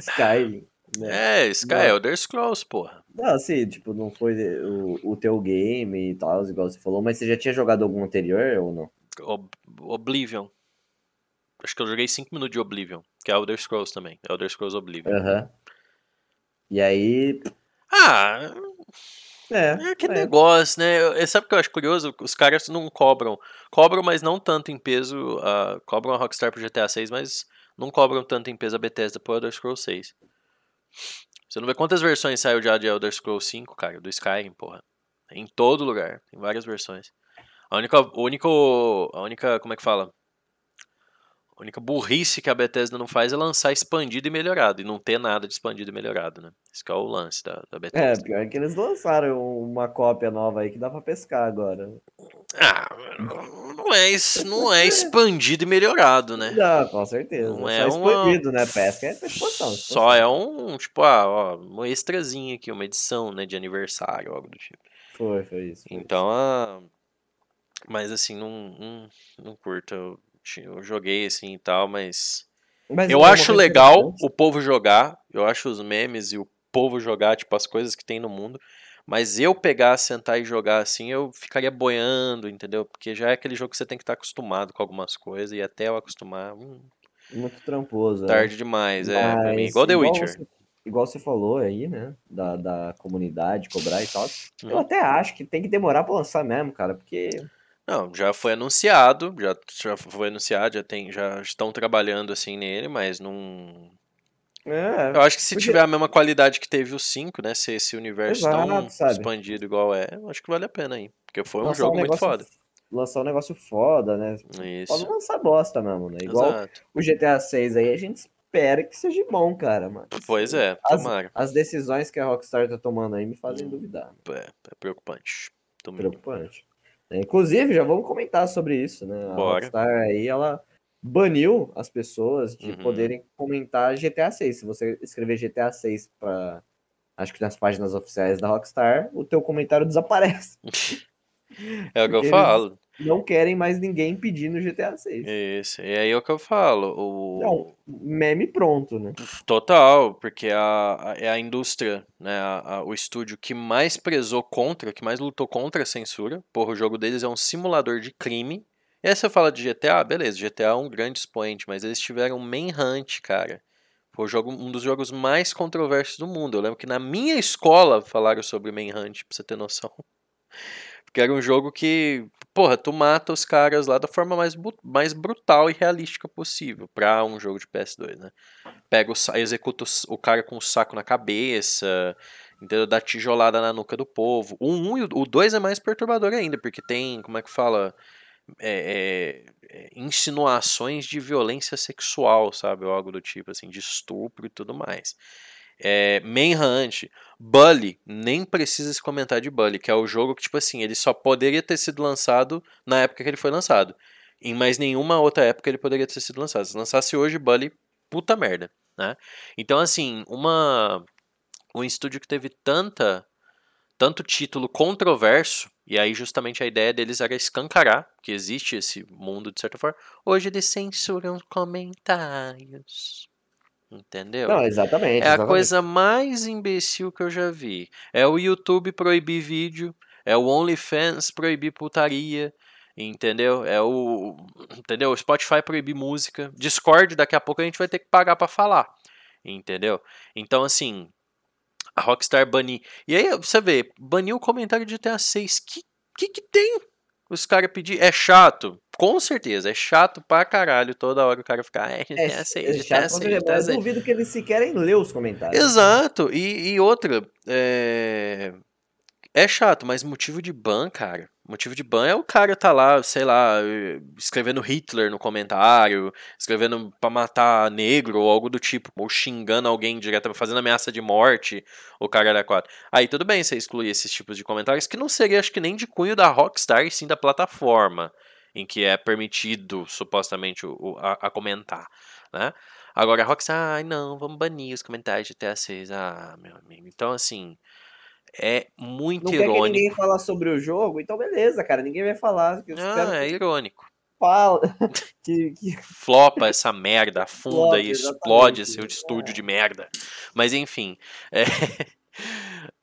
S3: Skyrim, né?
S4: É, Sky
S3: Não.
S4: Elder Scrolls, porra.
S3: Não, assim, tipo, não foi o, o teu game e tal, igual você falou, mas você já tinha jogado algum anterior ou não?
S4: Ob- Oblivion. Acho que eu joguei 5 minutos de Oblivion. Que é Elder Scrolls também. Elder Scrolls Oblivion.
S3: Aham. E aí,
S4: Ah,
S3: é,
S4: É aquele
S3: é.
S4: negócio, né? Eu- Sabe o que eu acho curioso? Os caras não cobram. Cobram, mas não tanto em peso. ah, cobram a Rockstar pro GTA 6, mas não cobram tanto em peso a Bethesda pro Elder Scrolls 6. Você não vê quantas versões saiu já de Elder Scrolls 5, cara, do Skyrim, porra. Em todo lugar, tem várias versões. A única, o único, a única, como é que fala? A única burrice que a Bethesda não faz é lançar expandido e melhorado, e não ter nada de expandido e melhorado, né? Esse que é o lance da, da
S3: É,
S4: Bethesda.
S3: pior que eles lançaram uma cópia nova aí que dá pra pescar agora.
S4: Ah, não é, não é expandido e melhorado, né?
S3: Não, com certeza.
S4: Não é uma-
S3: expandido, né? Pesca é expansão.
S4: Só é um, tipo, ah, ó, um extrazinho aqui, uma edição, né, de aniversário, algo do tipo.
S3: Foi, foi isso. foi
S4: Então, ah, mas assim, não, não, não curto. Eu, eu joguei assim e tal, mas.
S3: Mas
S4: eu
S3: é
S4: acho legal o povo jogar, eu acho os memes e o povo jogar, tipo, as coisas que tem no mundo. Mas eu pegar, sentar e jogar assim, eu ficaria boiando, entendeu? Porque já é aquele jogo que você tem que estar acostumado com algumas coisas, e até eu acostumar, hum,
S3: Muito tramposo. né?
S4: tarde demais, é, pra mim. Igual The Witcher.
S3: Você, igual você falou aí, né? Da, da comunidade, cobrar e tal. Eu
S4: Hum.
S3: até acho que tem que demorar pra lançar mesmo, cara, porque.
S4: Não, já foi anunciado, já, já foi anunciado, já tem, já estão trabalhando assim nele, mas não.
S3: É,
S4: Eu acho que se
S3: Porque-
S4: tiver a mesma qualidade que teve o 5, né? Se esse universo tão
S3: Exato, sabe?
S4: expandido igual é, eu acho que vale a pena aí. Porque foi um
S3: lançar
S4: jogo muito
S3: negócio,
S4: foda.
S3: Lançar um negócio foda, né? Pode
S4: Isso.
S3: lançar bosta mesmo, né? Igual
S4: Exato.
S3: o GTA 6 aí, a gente espera que seja bom, cara. Mas
S4: Pois é,
S3: As,
S4: tomara.
S3: as decisões que a Rockstar tá tomando aí me fazem duvidar.
S4: É, é preocupante. Muito-
S3: Preocupante. Inclusive, já vamos comentar sobre isso, né? A
S4: Bora.
S3: Rockstar aí, ela baniu as pessoas de
S4: Uhum.
S3: poderem comentar GTA 6. Se você escrever GTA 6 para acho que nas páginas oficiais da Rockstar, o teu comentário desaparece. *laughs*
S4: É o que eu falo.
S3: Não querem mais ninguém pedindo GTA 6.
S4: Isso. E aí é o que eu falo. O...
S3: Não, meme pronto, né?
S4: Total, porque a, a- é a indústria, né, a- a- o estúdio que mais prezou contra, que mais lutou contra a censura. Porra, o jogo deles é um simulador de crime E aí você fala de GTA, beleza, GTA é um grande expoente, mas eles tiveram Manhunt, cara. Foi jogo, um dos jogos mais controversos do mundo. Eu lembro que na minha escola falaram sobre Manhunt, pra você ter noção. Porque era um jogo que, porra, tu mata os caras lá da forma mais, mais brutal e realística possível pra um jogo de PS2, né? Pega o, executa o, cara com o saco na cabeça, entendeu? Dá tijolada na nuca do povo. O 1 um e o 2 é mais perturbador ainda, porque tem, como é que fala? É, é, insinuações de violência sexual, sabe? Ou algo do tipo, assim, de estupro e tudo mais. É, Manhunt, Bully, nem precisa se comentar de Bully, que é o jogo que, tipo assim, ele só poderia ter sido lançado na época que ele foi lançado. Em mais nenhuma outra época ele poderia ter sido lançado. Se lançasse hoje, Bully, puta merda, né? Então, assim, uma um estúdio que teve tanta tanto título controverso, e aí justamente a ideia deles era escancarar que existe esse mundo de certa forma. Hoje eles censuram comentários. Entendeu?
S3: Não, exatamente.
S4: É
S3: exatamente.
S4: a coisa mais imbecil que eu já vi. É o YouTube proibir vídeo, é o OnlyFans proibir putaria, entendeu? É o, entendeu? O Spotify proibir música, Discord daqui a pouco a gente vai ter que pagar para falar, entendeu? Então assim, a Rockstar banir. E aí você vê, baniu o comentário de GTA 6. Que que que tem? Os caras pedir é chato. Com certeza, é chato pra caralho toda hora o cara ficar. É,
S3: É,
S4: GTA 6,
S3: é
S4: GTA
S3: chato,
S4: 6,
S3: mas
S4: GTA
S3: eu
S4: 6.
S3: duvido que eles sequer ler os comentários.
S4: Exato. E, e outra, é... é chato, mas motivo de ban, cara. Motivo de ban é o cara tá lá, sei lá, escrevendo Hitler no comentário, escrevendo pra matar negro ou algo do tipo, ou xingando alguém direto, fazendo ameaça de morte, o cara era quatro. Aí tudo bem você excluir esses tipos de comentários, que não seria, acho que nem de cunho da Rockstar, e sim da plataforma em que é permitido, supostamente, o, a, a comentar, né? Agora a Rockstar, ai não, vamos banir os comentários de GTA 6. Ah, meu amigo. Então, assim, é muito
S3: Não quer que
S4: irônico.
S3: ninguém fala sobre o jogo? Então beleza, cara, ninguém vai falar.
S4: Ah, é irônico.
S3: fala. *laughs* que, que
S4: Flopa essa merda, afunda
S3: Flopa,
S4: e explode seu estúdio
S3: É.
S4: de merda. Mas enfim, é, *laughs*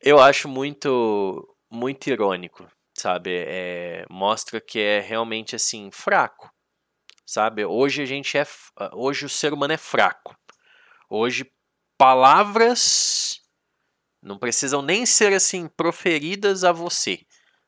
S4: eu acho muito, muito irônico, sabe? É, mostra que é realmente assim fraco, sabe? Hoje a gente é, hoje o ser humano é fraco. Hoje palavras não precisam nem ser assim proferidas a você.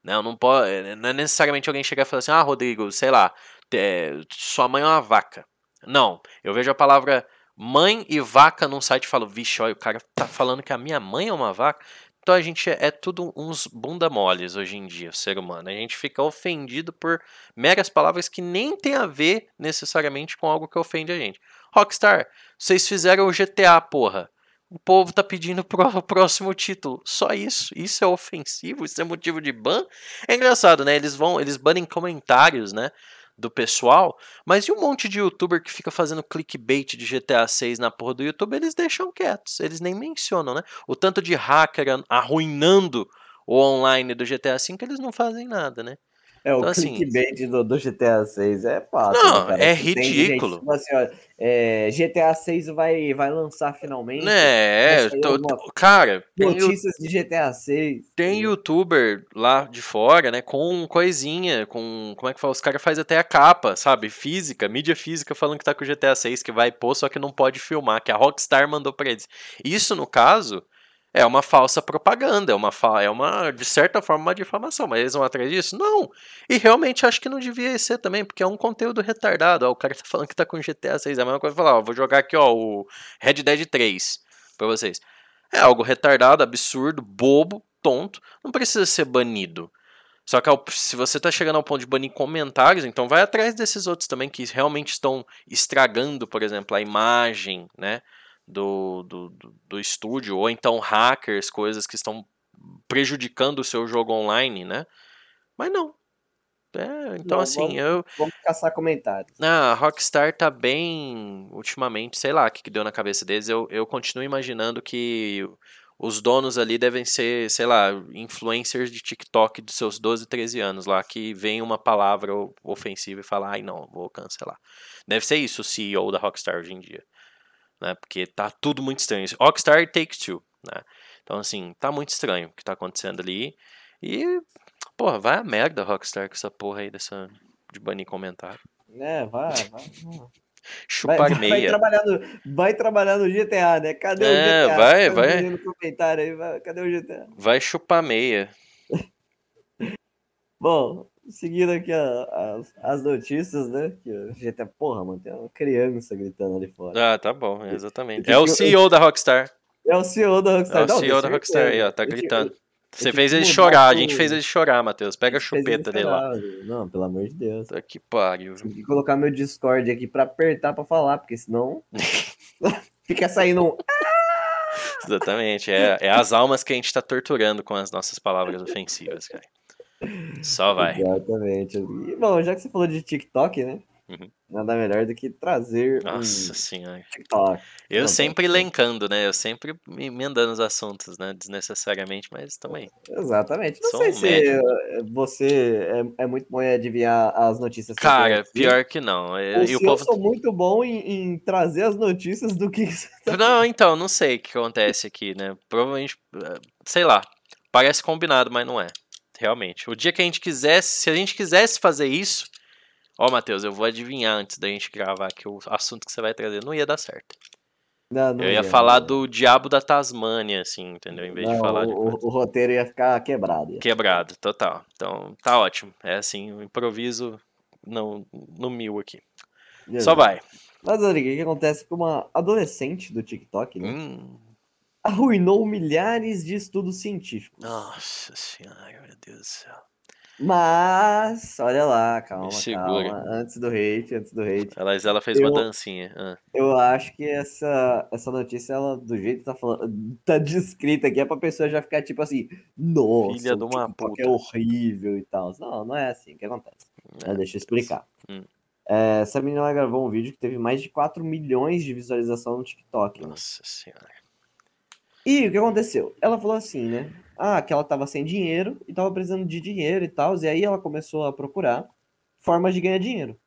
S4: Não, não pode, não é necessariamente alguém chegar e falar assim: "Ah, Rodrigo, sei lá, é, sua mãe é uma vaca". Não, eu vejo a palavra mãe e vaca num site e falo: "Vixe, olha, o cara tá falando que a minha mãe é uma vaca". Então a gente é, é tudo uns bunda moles hoje em dia, o ser humano. A gente fica ofendido por meras palavras que nem tem a ver necessariamente com algo que ofende a gente. Rockstar, vocês fizeram o GTA, porra. O povo tá pedindo pro *laughs* próximo título. Só isso. Isso é ofensivo, isso é motivo de ban. É engraçado, né? Eles vão, eles banem comentários, né? Do pessoal, mas e um monte de youtuber que fica fazendo clickbait de GTA 6 na porra do YouTube, eles deixam quietos, eles nem mencionam, né? O tanto de hacker arruinando o online do GTA V, eles não fazem nada, né?
S3: É, o
S4: Então, assim-
S3: clickbait do, do GTA 6 é fácil.
S4: Não,
S3: né, cara?
S4: é
S3: Tem
S4: ridículo.
S3: gente, tipo assim, ó, é, GTA 6 vai, vai lançar finalmente.
S4: É,
S3: Vai sair
S4: tô-
S3: alguma
S4: cara, tem,
S3: Notícias de GTA 6.
S4: tem youtuber lá de fora, né, com coisinha, com, como é que fala, os caras fazem até a capa, sabe, física, mídia física falando que tá com o GTA 6, que vai pôr, só que não pode filmar, que a Rockstar mandou pra eles. Isso, no caso, é uma falsa propaganda, é uma, é uma de certa forma, uma difamação, mas eles vão atrás disso? Não! E realmente acho que não devia ser também, porque é um conteúdo retardado, ó, o cara tá falando que tá com GTA 6, é a mesma coisa falar, ó, vou jogar aqui, ó, o Red Dead 3 pra vocês. É algo retardado, absurdo, bobo, tonto, não precisa ser banido. Só que se você tá chegando ao ponto de banir comentários, então vai atrás desses outros também que realmente estão estragando, por exemplo, a imagem, né, do, do, do, estúdio, ou então hackers, coisas que estão prejudicando o seu jogo online, né? Mas não. É, então
S3: Não,
S4: assim,
S3: vamos-
S4: eu,
S3: Vamos caçar comentários.
S4: ah, a Rockstar tá bem ultimamente, sei lá o que, que deu na cabeça deles. Eu, eu continuo imaginando que os donos ali devem ser, sei lá, influencers de TikTok dos seus 12, 13 anos lá, que vem uma palavra ofensiva e fala, ai não, vou cancelar. Deve ser isso o CEO da Rockstar hoje em dia. Né? Porque tá tudo muito estranho. Rockstar Takes Two, né? Então, assim, tá muito estranho o que tá acontecendo ali. E, porra, vai a merda Rockstar com essa porra aí dessa de banir comentário.
S3: É, vai, vai. vai.
S4: Chupar
S3: Vai, vai,
S4: meia.
S3: trabalhar no, vai trabalhar no GTA, né? Cadê o
S4: É,
S3: GTA?
S4: vai, vai.
S3: No comentário aí, vai, cadê o GTA?
S4: Vai chupar meia. *laughs*
S3: Bom, seguindo aqui a- as, as notícias, né? Que o GTA, porra, mano, tem uma criança gritando ali fora.
S4: Ah, tá bom, exatamente. É o CEO da Rockstar.
S3: É o CEO da Rockstar.
S4: É o
S3: Não,
S4: CEO da
S3: tenho
S4: Rockstar aí, ó, tá gritando. Você fez ele chorar, a gente fez ele chorar, Matheus. Pega a chupeta dele lá.
S3: Não, pelo amor de Deus.
S4: Tá que pariu.
S3: Tem que colocar meu Discord aqui pra apertar pra falar, porque senão *laughs* fica saindo um.
S4: Exatamente. É, é as almas que a gente tá torturando com as nossas palavras ofensivas, cara. Só vai.
S3: Exatamente. E, bom, já que você falou de TikTok, né?
S4: Uhum.
S3: Nada melhor do que trazer
S4: Nossa
S3: um
S4: senhora.
S3: TikTok.
S4: Eu
S3: Não,
S4: sempre
S3: tá-
S4: elencando, né? Eu sempre me emendando os assuntos, né? Desnecessariamente, mas também.
S3: Exatamente. Não
S4: Sou
S3: sei
S4: um
S3: se
S4: médico.
S3: você é, é muito bom em adivinhar as notícias. que
S4: Cara,
S3: eu conheci.
S4: pior que não.
S3: Ou
S4: E, e o
S3: eu
S4: povo.
S3: sou muito bom em, em trazer as notícias do que.
S4: Não, então, não sei o que acontece aqui, né? Provavelmente, eh, sei lá. Parece combinado, mas não é. Realmente. O dia que a gente quisesse, se a gente quisesse fazer isso. Ó, Matheus, eu vou adivinhar antes da gente gravar que o assunto que você vai trazer não ia dar certo.
S3: Não, não
S4: Eu ia
S3: ia,
S4: falar
S3: não.
S4: do diabo da Tasmânia, assim, entendeu? Em vez de falar
S3: o,
S4: de
S3: o- roteiro ia ficar quebrado. ia.
S4: Quebrado, total. Então, tá ótimo. É assim, o improviso no, no mil aqui. Só vai.
S3: Mas olha, o que que acontece com uma adolescente do TikTok, né?
S4: Hum,
S3: Arruinou milhares de estudos científicos.
S4: nossa senhora, meu Deus do céu.
S3: Mas, olha lá, calma, calma. Antes do hate, antes do hate.
S4: Ela, ela fez
S3: Eu-
S4: uma dancinha. Ah,
S3: Eu acho que essa, essa notícia, ela, do jeito que tá falando, tá descrita aqui, é pra pessoa já ficar tipo assim, nossa,
S4: Filha de uma
S3: é
S4: puta.
S3: horrível e tal. Não, não é assim, o que acontece?
S4: É,
S3: deixa eu explicar.
S4: Hum.
S3: É, essa menina gravou um vídeo que teve mais de 4 milhões de visualização no TikTok. né?
S4: Nossa senhora.
S3: E o que aconteceu? Ela falou assim, né? Ah, que ela tava sem dinheiro e tava precisando de dinheiro e tal. E aí ela começou a procurar formas de ganhar dinheiro.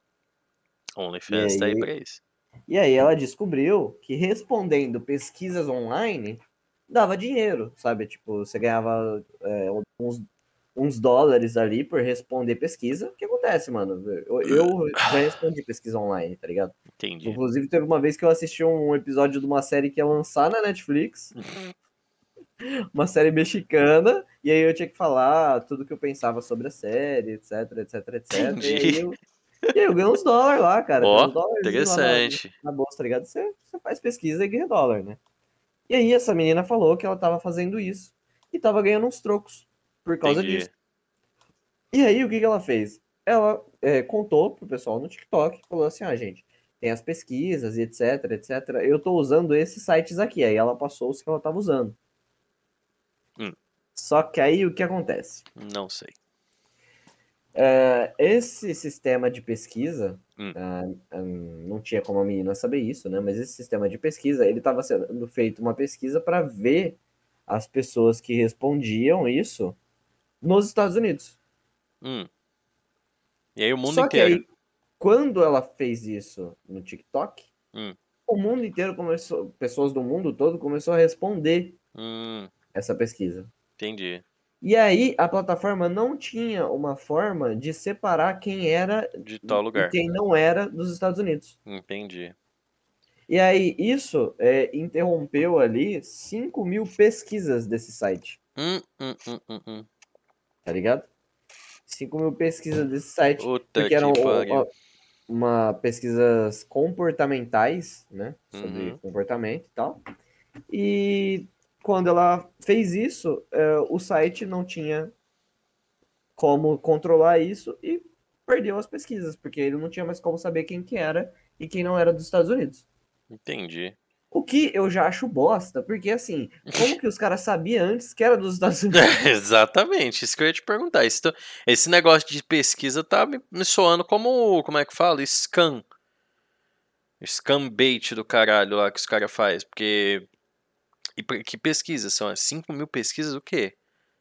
S4: OnlyFans tá aí
S3: aí?
S4: pra isso.
S3: E aí ela descobriu que respondendo pesquisas online dava dinheiro, sabe? Tipo, você ganhava é, uns, uns dólares ali por responder pesquisa. O que acontece, mano? Eu, eu já respondi pesquisa online, tá ligado?
S4: Entendi.
S3: Inclusive, teve uma vez que eu assisti um episódio de uma série que ia lançar na Netflix. Uma série mexicana, e aí eu tinha que falar tudo que eu pensava sobre a série, etc, etc, etc. E aí
S4: Entendi.
S3: eu, e aí eu ganhei uns dólares lá, cara.
S4: Ó,
S3: lá na-
S4: Interessante.
S3: na bolsa, tá ligado? Você, você faz pesquisa e ganha dólar, né? E aí essa menina falou que ela tava fazendo isso e tava ganhando uns trocos por causa
S4: Entendi.
S3: disso. E aí o que, que ela fez? Ela é, contou pro pessoal no TikTok, falou assim, ah, gente, tem as pesquisas e etc, etc. Eu tô usando esses sites aqui. Aí ela passou os que ela tava usando.
S4: Hum.
S3: Só que aí o que acontece?
S4: Não sei.
S3: É, esse sistema de pesquisa,
S4: Hum.
S3: ah, ah, não tinha como a menina saber isso, né? Mas esse sistema de pesquisa, ele estava sendo feito uma pesquisa para ver as pessoas que respondiam isso nos Estados Unidos.
S4: Hum. E aí o mundo
S3: Só que
S4: inteiro.
S3: aí, quando ela fez isso no TikTok,
S4: Hum.
S3: o mundo inteiro começou, pessoas do mundo todo começou a responder
S4: Hum,
S3: essa pesquisa.
S4: entendi.
S3: E aí a plataforma não tinha uma forma de separar quem era
S4: De tal
S3: e
S4: lugar.
S3: quem não era dos Estados Unidos.
S4: Entendi.
S3: E aí, isso é, interrompeu ali 5 mil pesquisas desse site,
S4: Hum, hum, hum, hum, hum.
S3: Tá ligado? 5 mil pesquisas desse site,
S4: Puta que
S3: eram uma, uma pesquisas comportamentais, né? Sobre
S4: Uhum.
S3: comportamento e tal. E quando ela fez isso, é, o site não tinha como controlar isso e perdeu as pesquisas, porque ele não tinha mais como saber quem que era e quem não era dos Estados Unidos.
S4: Entendi.
S3: O que eu já acho bosta, porque assim, como que os caras sabiam antes que era dos Estados Unidos? *laughs*
S4: Exatamente, isso que eu ia te perguntar. Esse, esse negócio de pesquisa tá me, me soando como, como é que fala? Scam. Scam bait do caralho lá que os caras fazem. Porque. E que pesquisa? São 5 mil pesquisas o quê?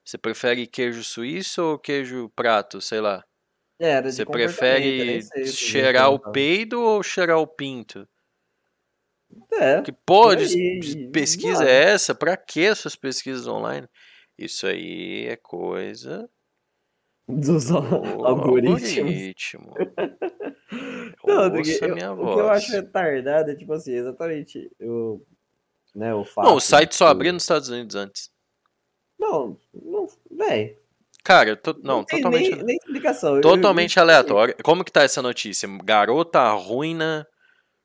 S4: Você prefere queijo suíço ou queijo prato? Sei lá.
S3: É, Era de
S4: Você prefere
S3: sei
S4: cheirar o peido ou cheirar o pinto?
S3: É,
S4: Que porra
S3: por
S4: de pesquisa é essa? Pra que essas pesquisas online? Isso aí é coisa
S3: Dos al-
S4: O
S3: algoritmos.
S4: algoritmo. *laughs*
S3: Não,
S4: Ouça
S3: eu-
S4: minha
S3: o que eu
S4: voz.
S3: acho retardado é, tipo assim, exatamente o, né, o fato...
S4: Não, o site só abria nos Estados Unidos antes.
S3: Não, não, véi.
S4: Cara, to- não,
S3: tem
S4: totalmente,
S3: nem, nem explicação. Eu-
S4: totalmente
S3: eu-
S4: aleatório. Como que tá essa notícia? Garota arruina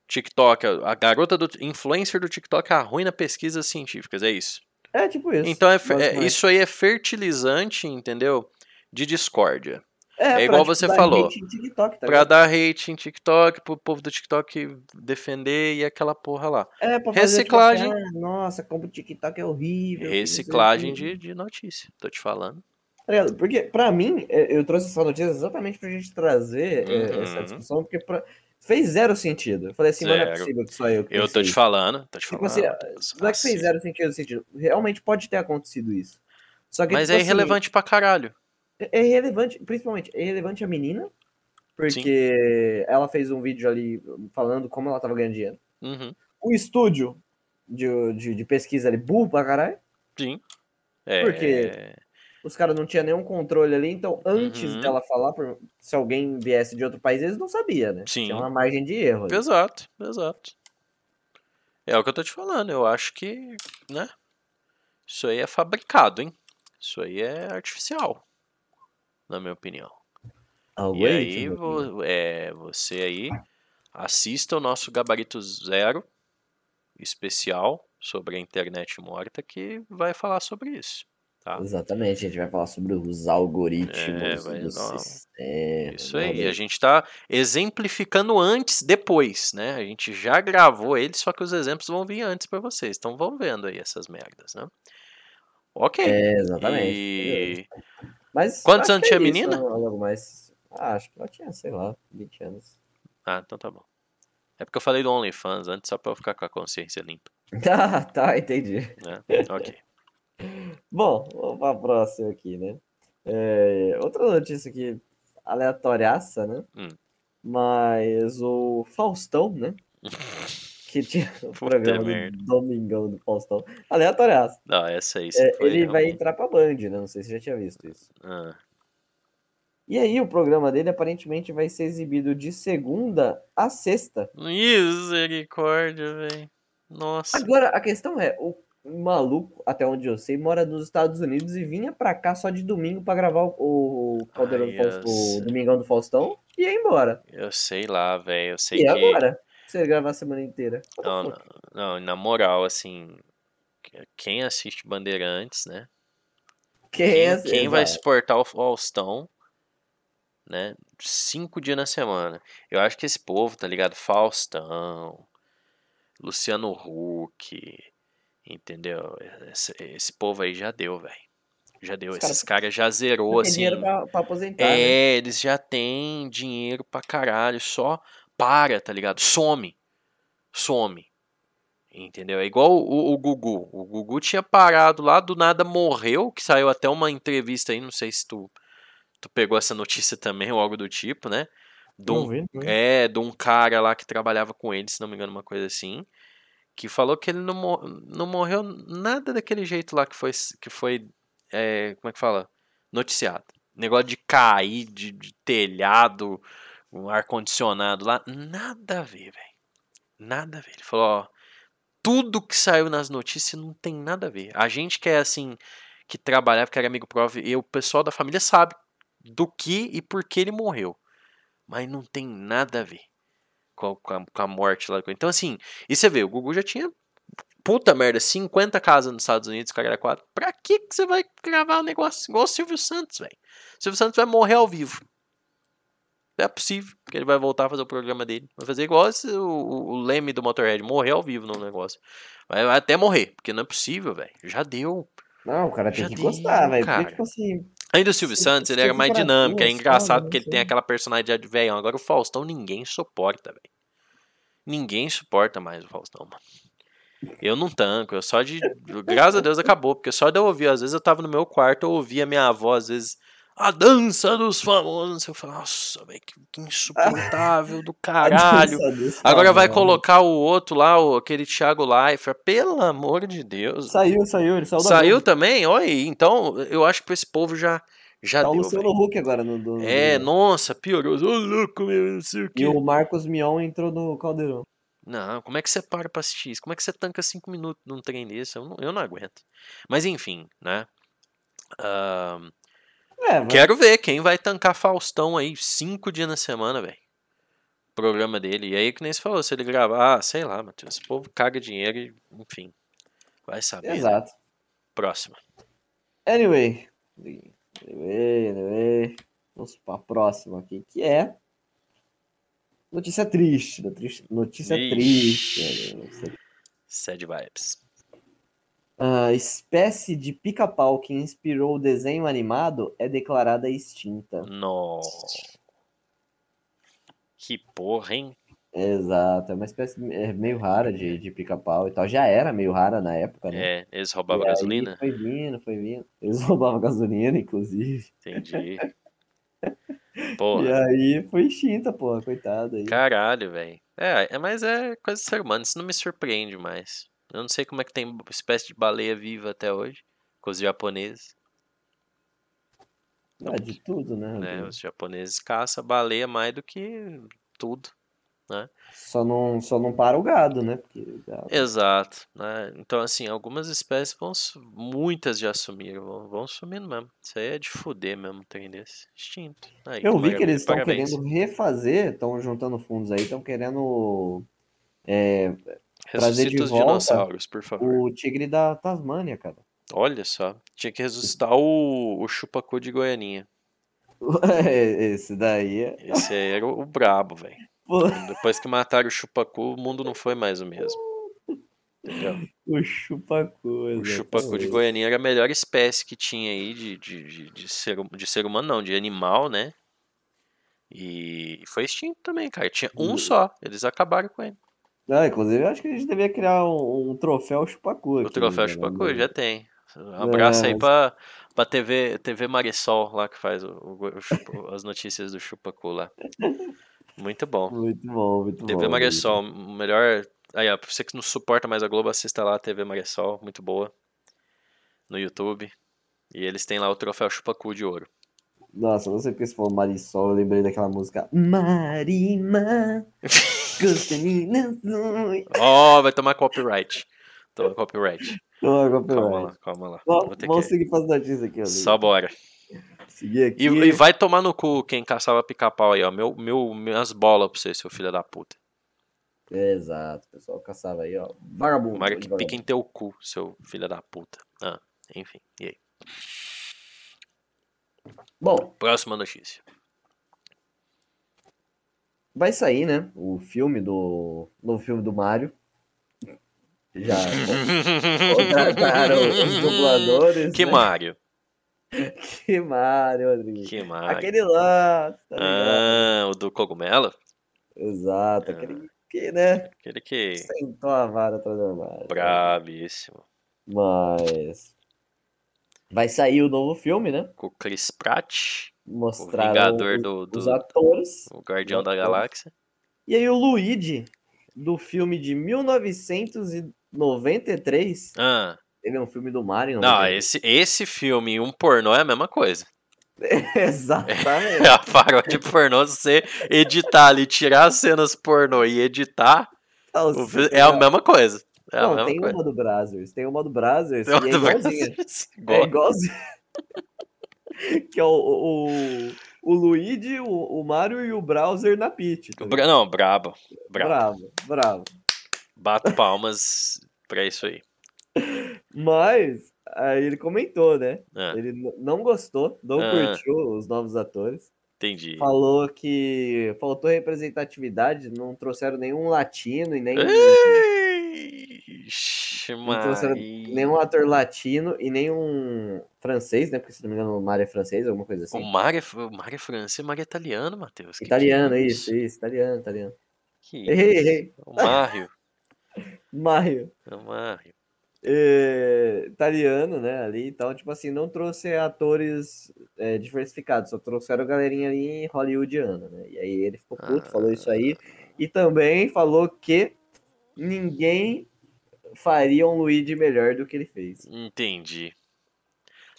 S4: TikTok. A garota do influencer do TikTok arruina pesquisas científicas, é isso.
S3: É tipo isso.
S4: Então é, é- isso aí é fertilizante, entendeu? De discórdia. é
S3: pra,
S4: igual
S3: tipo,
S4: você falou.
S3: TikTok, tá
S4: Pra dar hate em TikTok, pro povo do TikTok defender e aquela porra lá.
S3: É, pra fazer,
S4: reciclagem.
S3: Tipo, assim, ah, nossa, como o TikTok é horrível.
S4: Reciclagem de, de notícia, tô te falando.
S3: Tá? Porque, pra mim, é, eu trouxe essa notícia exatamente pra gente trazer é,
S4: Uhum.
S3: essa discussão, porque pra- fez zero sentido. Eu falei assim, mas não é
S4: Zero.
S3: possível que só eu que
S4: Eu tô te falando, tô te
S3: Tipo
S4: falando.
S3: assim, Não é que fez zero sentido, sentido. Realmente pode ter acontecido isso. Só que,
S4: Mas
S3: tipo
S4: é
S3: assim,
S4: irrelevante pra caralho.
S3: É irrelevante, principalmente, é irrelevante a menina, porque ela fez um vídeo ali falando como ela tava ganhando dinheiro.
S4: Uhum,
S3: O estúdio de, de, de pesquisa ali, burro pra caralho.
S4: sim. É,
S3: Porque Os caras não tinham nenhum controle ali, então antes
S4: Uhum.
S3: dela falar, se alguém viesse de outro país, eles não sabiam, né?
S4: Sim.
S3: Tinha uma margem de erro. ali.
S4: Exato, exato. É o que eu tô te falando. Eu acho que, né? Isso aí é fabricado, hein? Isso aí é artificial, na minha opinião.
S3: Algo
S4: E
S3: aí,
S4: aí, vo- é, você aí assista o nosso gabarito zero especial sobre a internet morta que vai falar sobre isso. Tá?
S3: Exatamente, a gente vai falar sobre os algoritmos
S4: É,
S3: do sistema.
S4: Isso aí, a gente tá exemplificando antes, depois, né? A gente já gravou ele, só que os exemplos vão vir antes pra vocês. Então vão vendo aí essas merdas, né? Ok.
S3: É, exatamente.
S4: E
S3: Mas
S4: Quantos anos
S3: é
S4: tinha a
S3: isso,
S4: menina?
S3: não, Logo mais. Ah, acho que ela tinha, sei lá, 20 anos.
S4: Ah, então tá bom. É porque eu falei do OnlyFans antes, só pra eu ficar com a consciência limpa,
S3: Tá, *laughs* tá, entendi.
S4: né? Ok.
S3: Bom, vamos pra próxima aqui, né? É, outra notícia aqui, aleatoriaça, né?
S4: Hum.
S3: Mas o Faustão, né? *laughs* Que tinha o
S4: Puta
S3: programa
S4: merda.
S3: do Domingão do Faustão. Aleatoriaça.
S4: Não, essa aí
S3: É, ele vai
S4: realmente-
S3: entrar pra Band, né? Não sei se você já tinha visto isso.
S4: Ah,
S3: E aí, o programa dele aparentemente vai ser exibido de segunda a sexta.
S4: Misericórdia, velho. Nossa.
S3: Agora, a questão é, o maluco, até onde eu sei, mora nos Estados Unidos e vinha pra cá só de domingo pra gravar o, o, Caldeirão
S4: Ai,
S3: do Faustão,
S4: eu
S3: o Domingão do Faustão e ia embora.
S4: Eu sei lá, velho. Eu sei
S3: E
S4: que.
S3: agora? Se ele gravar a semana inteira.
S4: Não, não, não, na moral, assim. Quem assiste Bandeirantes, né?
S3: Quem,
S4: Quem,
S3: é-
S4: quem vai suportar o Faustão, né? Cinco dias na semana. Eu acho que esse povo, tá ligado? Faustão, Luciano Huck, entendeu? Esse, esse povo aí já deu, velho. Já deu.
S3: Os
S4: Esses
S3: caras-
S4: caras já zerou,
S3: tem
S4: assim.
S3: dinheiro pra, pra aposentar, né?
S4: É, eles já têm dinheiro pra caralho, só para, tá ligado? Some. Some. Entendeu? É igual o, o Gugu. O Gugu tinha parado lá, do nada morreu, que saiu até uma entrevista aí, não sei se tu, tu pegou essa notícia também ou algo do tipo, né? De um
S3: Não vi, não vi.
S4: é, de um cara lá que trabalhava com ele, se não me engano, uma coisa assim. Que falou que ele não, não morreu nada daquele jeito lá que foi, que foi é, como é que fala? Noticiado. Negócio de cair de, de telhado, um ar-condicionado lá. Nada a ver, velho. Nada a ver. Ele falou, ó, tudo que saiu nas notícias não tem nada a ver. A gente que é assim, que trabalhava, que era amigo prova, e o pessoal da família sabe do que e por que ele morreu mas não tem nada a ver com a, com a- morte lá. Então, assim, e você vê, o Gugu já tinha, puta merda, 50 casas nos Estados Unidos, cara era quatro. Pra que, que você vai gravar um negócio igual o Silvio Santos, velho? Silvio Santos vai morrer ao vivo. Não é possível, porque ele vai voltar a fazer o programa dele. Vai fazer igual esse, o, o Leme do Motorhead, morrer ao vivo no negócio. Vai, vai até morrer, porque não é possível, velho. Já deu.
S3: Não, o cara tem
S4: Já
S3: que
S4: deu,
S3: gostar, velho. Porque, tipo assim,
S4: Ainda o Silvio Santos, ele era mais dinâmico, é
S3: duas,
S4: engraçado porque ele
S3: não
S4: tem aquela personalidade de velhão. Agora o Faustão ninguém suporta, velho. Ninguém suporta mais o Faustão, mano. Eu não tanco, eu só de. Graças a Deus acabou, porque só de eu ouvir, às vezes eu tava no meu quarto, eu ouvia minha avó, às vezes, a dança dos famosos. Eu falava, nossa, velho, que, que insuportável do *laughs* caralho. Agora vai colocar o outro lá, o, aquele Thiago Leifert, pelo amor de Deus.
S3: Saiu, saiu, ele saiu da
S4: Saiu também? Olha aí. Então, eu acho que esse povo já, Já
S3: Tá o
S4: deu,
S3: Luciano
S4: velho.
S3: Huck agora no. no-
S4: É,
S3: no-
S4: nossa, piorou. Ô, louco, meu, não sei o quê.
S3: E o Marcos Mion entrou no Caldeirão.
S4: Não, como é que você para pra assistir isso? Como é que você tanca cinco minutos num trem desse? Eu não, eu não aguento. Mas enfim, né? Ahn,
S3: É, mas
S4: quero ver quem vai tancar Faustão aí cinco dias na semana, velho. Programa dele. E aí, que nem você falou, se ele gravar, ah, sei lá, Matheus. Esse povo caga dinheiro e, enfim. Vai saber. né?
S3: Exato.
S4: Próxima.
S3: Anyway. Anyway, anyway. Vamos pra próxima aqui, que é. Notícia triste. Notícia, notícia triste. Notícia
S4: Sad vibes.
S3: A espécie de pica-pau que inspirou o desenho animado é declarada extinta.
S4: No. Que porra, hein?
S3: Exato, é uma espécie é, meio rara de, de pica-pau e tal. Já era meio rara na época, né?
S4: É, eles roubavam
S3: E
S4: gasolina?
S3: Foi vindo, foi vindo. Eles *laughs* roubavam gasolina, inclusive.
S4: Entendi. *laughs*
S3: E
S4: Porra.
S3: aí foi extinta, porra, coitada.
S4: Caralho, velho. É, é, mas é coisa de ser humano, isso não me surpreende mais. Eu não sei como é que tem espécie de baleia viva até hoje, com os japoneses,
S3: Ah, de tudo, né?
S4: né? Os japoneses caçam baleia mais do que tudo.
S3: Só, não, só não para o gado, né? O gado-
S4: Exato, né? Então, assim, algumas espécies vão, muitas já sumiram, vão, vão sumindo mesmo. Isso aí é de fuder mesmo, trem desse. Extinto. Aí,
S3: Eu vi
S4: mara-
S3: que eles estão querendo refazer, estão juntando fundos aí, estão querendo é, trazer de volta
S4: dinossauros, por favor.
S3: o tigre da Tasmânia, cara.
S4: Olha só, tinha que ressuscitar o, o chupacu de Goianinha. *laughs*
S3: Esse daí é.
S4: Esse aí era o, o brabo, velho. *laughs* Depois que mataram o chupacu, o mundo não foi mais o mesmo. Entendeu? *laughs*
S3: o chupacu.
S4: O chupacu de
S3: exatamente.
S4: Goianinha era a melhor espécie que tinha aí de, de, de, de ser, hum- de ser humano, não, de animal, né? E foi extinto também, cara. Tinha um só, eles acabaram com ele.
S3: Não, inclusive, eu acho que a gente devia criar um, um troféu chupacu aqui.
S4: O troféu
S3: né?
S4: chupacu já tem. Um abraço aí
S3: É.
S4: pra, pra TV, TV Marisol lá que faz o, o- o chupa- *laughs* as notícias do chupacu lá. Muito bom.
S3: Muito bom, muito
S4: TV
S3: bom.
S4: Marisol, o melhor. Aí, ó, pra você que não suporta mais a Globo, assista lá a TV Marisol, muito boa. No YouTube. E eles têm lá o troféu Chupacu de ouro.
S3: Nossa, não sei porque você falou Marisol, eu lembrei daquela música Marima, *laughs*
S4: Ó, vai tomar copyright. Toma copyright.
S3: Toma,
S4: Calma
S3: copyright.
S4: lá, calma lá.
S3: Vamos,
S4: que...
S3: seguir para as notícias aqui, amigo.
S4: Só bora.
S3: Seguir aqui.
S4: E, e vai tomar no cu quem caçava pica-pau aí, ó. Meu, meu, minhas bolas pra você, seu filho da puta.
S3: Exato, pessoal caçava aí, ó. Vagabundo.
S4: Tomara que pique em teu cu, seu filho da puta. Ah, enfim. E aí?
S3: Bom,
S4: Próxima notícia.
S3: Vai sair, né? O filme do. Novo filme do Mario. Já *laughs* contrataram os dubladores.
S4: que
S3: né?
S4: Mario? *laughs*
S3: Que Mario, Rodrigo.
S4: Que Mario?
S3: Aquele lá, tá?
S4: Ah, o do cogumelo?
S3: Exato,
S4: Ah.
S3: aquele que, né?
S4: Aquele que.
S3: Sentou a vara toda Mario.
S4: Brabíssimo.
S3: Mas. Vai sair o novo filme, né?
S4: Com o Chris Pratt, o
S3: Mostraram
S4: Vingador
S3: os,
S4: do. do
S3: os atores.
S4: o Guardião da. Galáxia.
S3: E aí o Luigi, do filme de 1993.
S4: Ah,
S3: Teve um filme do Mario. em
S4: não,
S3: 93.
S4: esse, esse filme e um pornô é a mesma coisa. *laughs*
S3: Exatamente.
S4: É *laughs* a paródia pornô, se você editar ali, tirar as cenas pornô e editar, o fi- é a mesma coisa. É
S3: Não, tem
S4: coisa.
S3: uma do Brazzers. Tem uma do Brazzers é
S4: do
S3: igualzinha. É
S4: Igual. *laughs*
S3: que é o, o, o Luigi, o, o Mario e o Browser na Peach. tá
S4: Bra- Não, brabo. Brabo.
S3: Bravo, bravo.
S4: Bato palmas *laughs* pra isso aí.
S3: Mas aí ele comentou, né?
S4: Ah,
S3: Ele não gostou, não
S4: Ah.
S3: curtiu os novos atores.
S4: entendi.
S3: Falou que faltou representatividade, não trouxeram nenhum latino e nem
S4: Ixi,
S3: não trouxeram nenhum ator latino e nenhum francês, né? Porque se não me engano o Mario é francês, alguma coisa
S4: O
S3: assim.
S4: Mário é, o Mário é francês, o Mário é italiano, Matheus. Que que
S3: Italiano,
S4: é
S3: isso, isso, italiano, italiano.
S4: Que
S3: Errei,
S4: isso?
S3: errei.
S4: É o Mário. *laughs*
S3: Mario.
S4: É o Mário.
S3: é, italiano, né, ali, então, tipo assim, não trouxe atores é, diversificados, só trouxeram galerinha ali hollywoodiana, né, e aí ele ficou puto, falou isso aí, e também falou que ninguém faria um Luigi melhor do que ele fez.
S4: Entendi.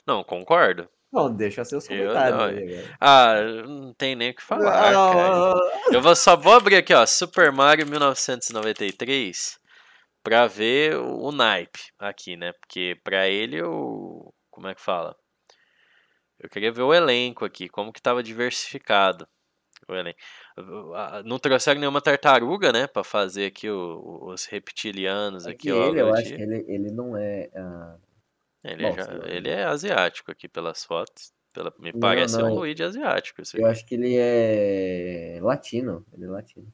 S4: Não, concordo.
S3: Não, deixa seus
S4: Eu
S3: comentários
S4: não,
S3: aí, velho.
S4: Ah, não tem nem o que falar,
S3: Não,
S4: cara.
S3: não, não.
S4: Eu vou, só vou abrir aqui, ó, Super Mario 1993 pra ver o, o naipe aqui, né? Porque pra ele eu. Como é que fala? Eu queria ver o elenco aqui, como que tava diversificado. O elenco. Ah, Não trouxeram nenhuma tartaruga, né? Pra fazer aqui o- os reptilianos
S3: É
S4: aqui,
S3: ele, eu acho que ele, ele não é. ah,
S4: Ele,
S3: Bom,
S4: já- ele é asiático aqui pelas fotos. Pela, me
S3: Não,
S4: parece
S3: não,
S4: um Luigi asiático.
S3: Eu acho que ele é latino. Ele é latino.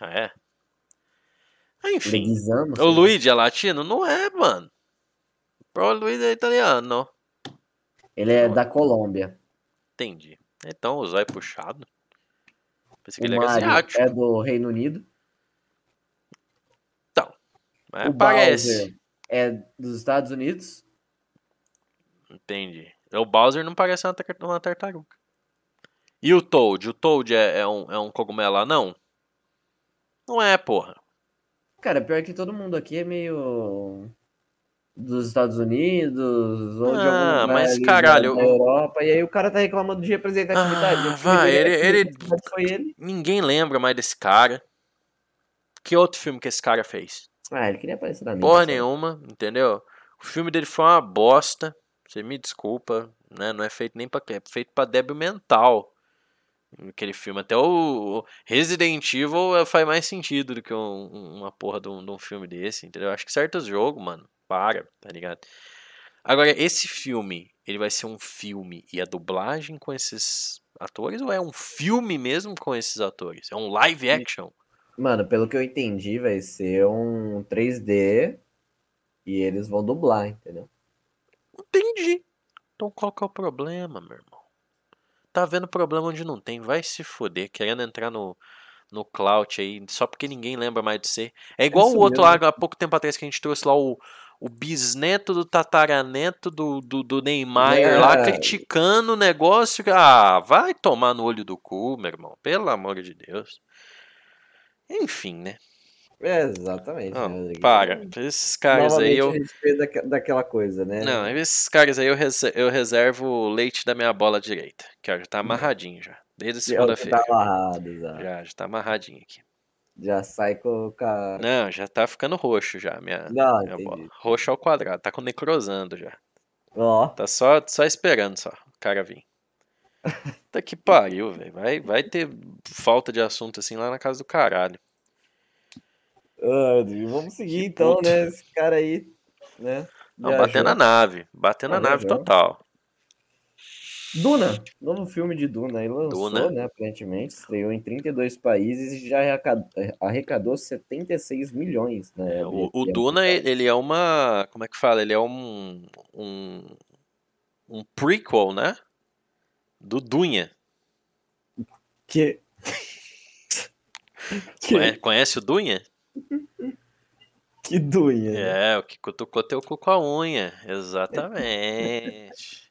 S4: Ah, é? Ah, Enfim.
S3: Leguizamo.
S4: O Luigi é latino? Não é, mano. O Luigi é italiano.
S3: Ele é
S4: Não.
S3: da Colômbia.
S4: Entendi. Então o zóio puxado. Pensei que
S3: O
S4: ele era
S3: Mario
S4: asiático.
S3: é do Reino Unido.
S4: Mas
S3: o
S4: parece.
S3: Bowser é dos Estados Unidos.
S4: Entendi. O Bowser não parece uma, uma tartaruga. E o Toad? O Toad é, é um, é um cogumelo anão? Não é, porra.
S3: Cara, pior que todo mundo aqui é meio dos Estados Unidos ou de algum
S4: Ah,
S3: lugar
S4: mas,
S3: da-
S4: caralho,
S3: da,
S4: eu-
S3: Europa. E aí o cara tá reclamando de representatividade.
S4: Ah, vai, ele-
S3: a
S4: ele-
S3: ele.
S4: Ninguém lembra mais desse cara. Que outro filme que esse cara fez?
S3: Ah, ele queria aparecer na.
S4: Porra nenhuma, entendeu? O filme dele foi uma bosta. Você me desculpa, né? Não é feito nem pra quê? É feito pra débil mental. Aquele filme. Até o Resident Evil faz mais sentido do que um- uma porra de um, de um filme desse, entendeu? Acho que certos jogos, mano, para, tá ligado? Agora, esse filme, ele vai ser um filme e a dublagem com esses atores ou é um filme mesmo com esses atores? É um live action?
S3: Mano, pelo que eu entendi, vai ser um 3D e eles vão dublar, entendeu?
S4: Entendi. Então qual que é o problema, meu irmão? Tá vendo problema onde não tem, vai se foder, querendo entrar no, no clout aí, só porque ninguém lembra mais de ser. É igual
S3: isso
S4: o outro lá, há pouco tempo atrás, que a gente trouxe lá o, o bisneto do tataraneto do, do, do Neymar
S3: É.
S4: lá, criticando o negócio. Ah, vai tomar no olho do cu, meu irmão, pelo amor de Deus. Enfim, né?
S3: É, exatamente.
S4: Não,
S3: né, Rodrigo?
S4: para, esses caras
S3: Novamente
S4: aí eu...
S3: respeito daque- daquela coisa, né?
S4: Não, esses caras aí eu, rese- eu reservo o leite da minha bola direita. Que ó, já tá amarradinho já. Desde segunda-feira.
S3: tá amarrado, já.
S4: Já, já tá amarradinho aqui.
S3: Já sai com com a...
S4: Não, já tá ficando roxo já, minha,
S3: Não,
S4: minha bola. Roxo ao quadrado, tá com necrosando já.
S3: Ó,
S4: Tá só, só esperando só o cara vir. *laughs* Tá que pariu, velho. Vai, vai ter falta de assunto assim lá na casa do caralho.
S3: Ah, vamos seguir
S4: Que
S3: então,
S4: puto.
S3: né? Esse cara aí, né?
S4: Não, batendo na nave. Batendo na
S3: Ah,
S4: nave
S3: viajou.
S4: total.
S3: Duna, novo filme de Duna aí lançou,
S4: Duna.
S3: né, aparentemente, estreou em 32 países e já arrecadou, arrecadou 76 milhões, né?
S4: É, o, o Duna, ele ele é uma. Como é que fala? Ele é um. Um, um prequel, né? Do Dunha.
S3: Que... *laughs* que,
S4: Conhe- Conhece o Dunha?
S3: que Dunha. né?
S4: É, o que cutucou teu cu com a unha. Exatamente.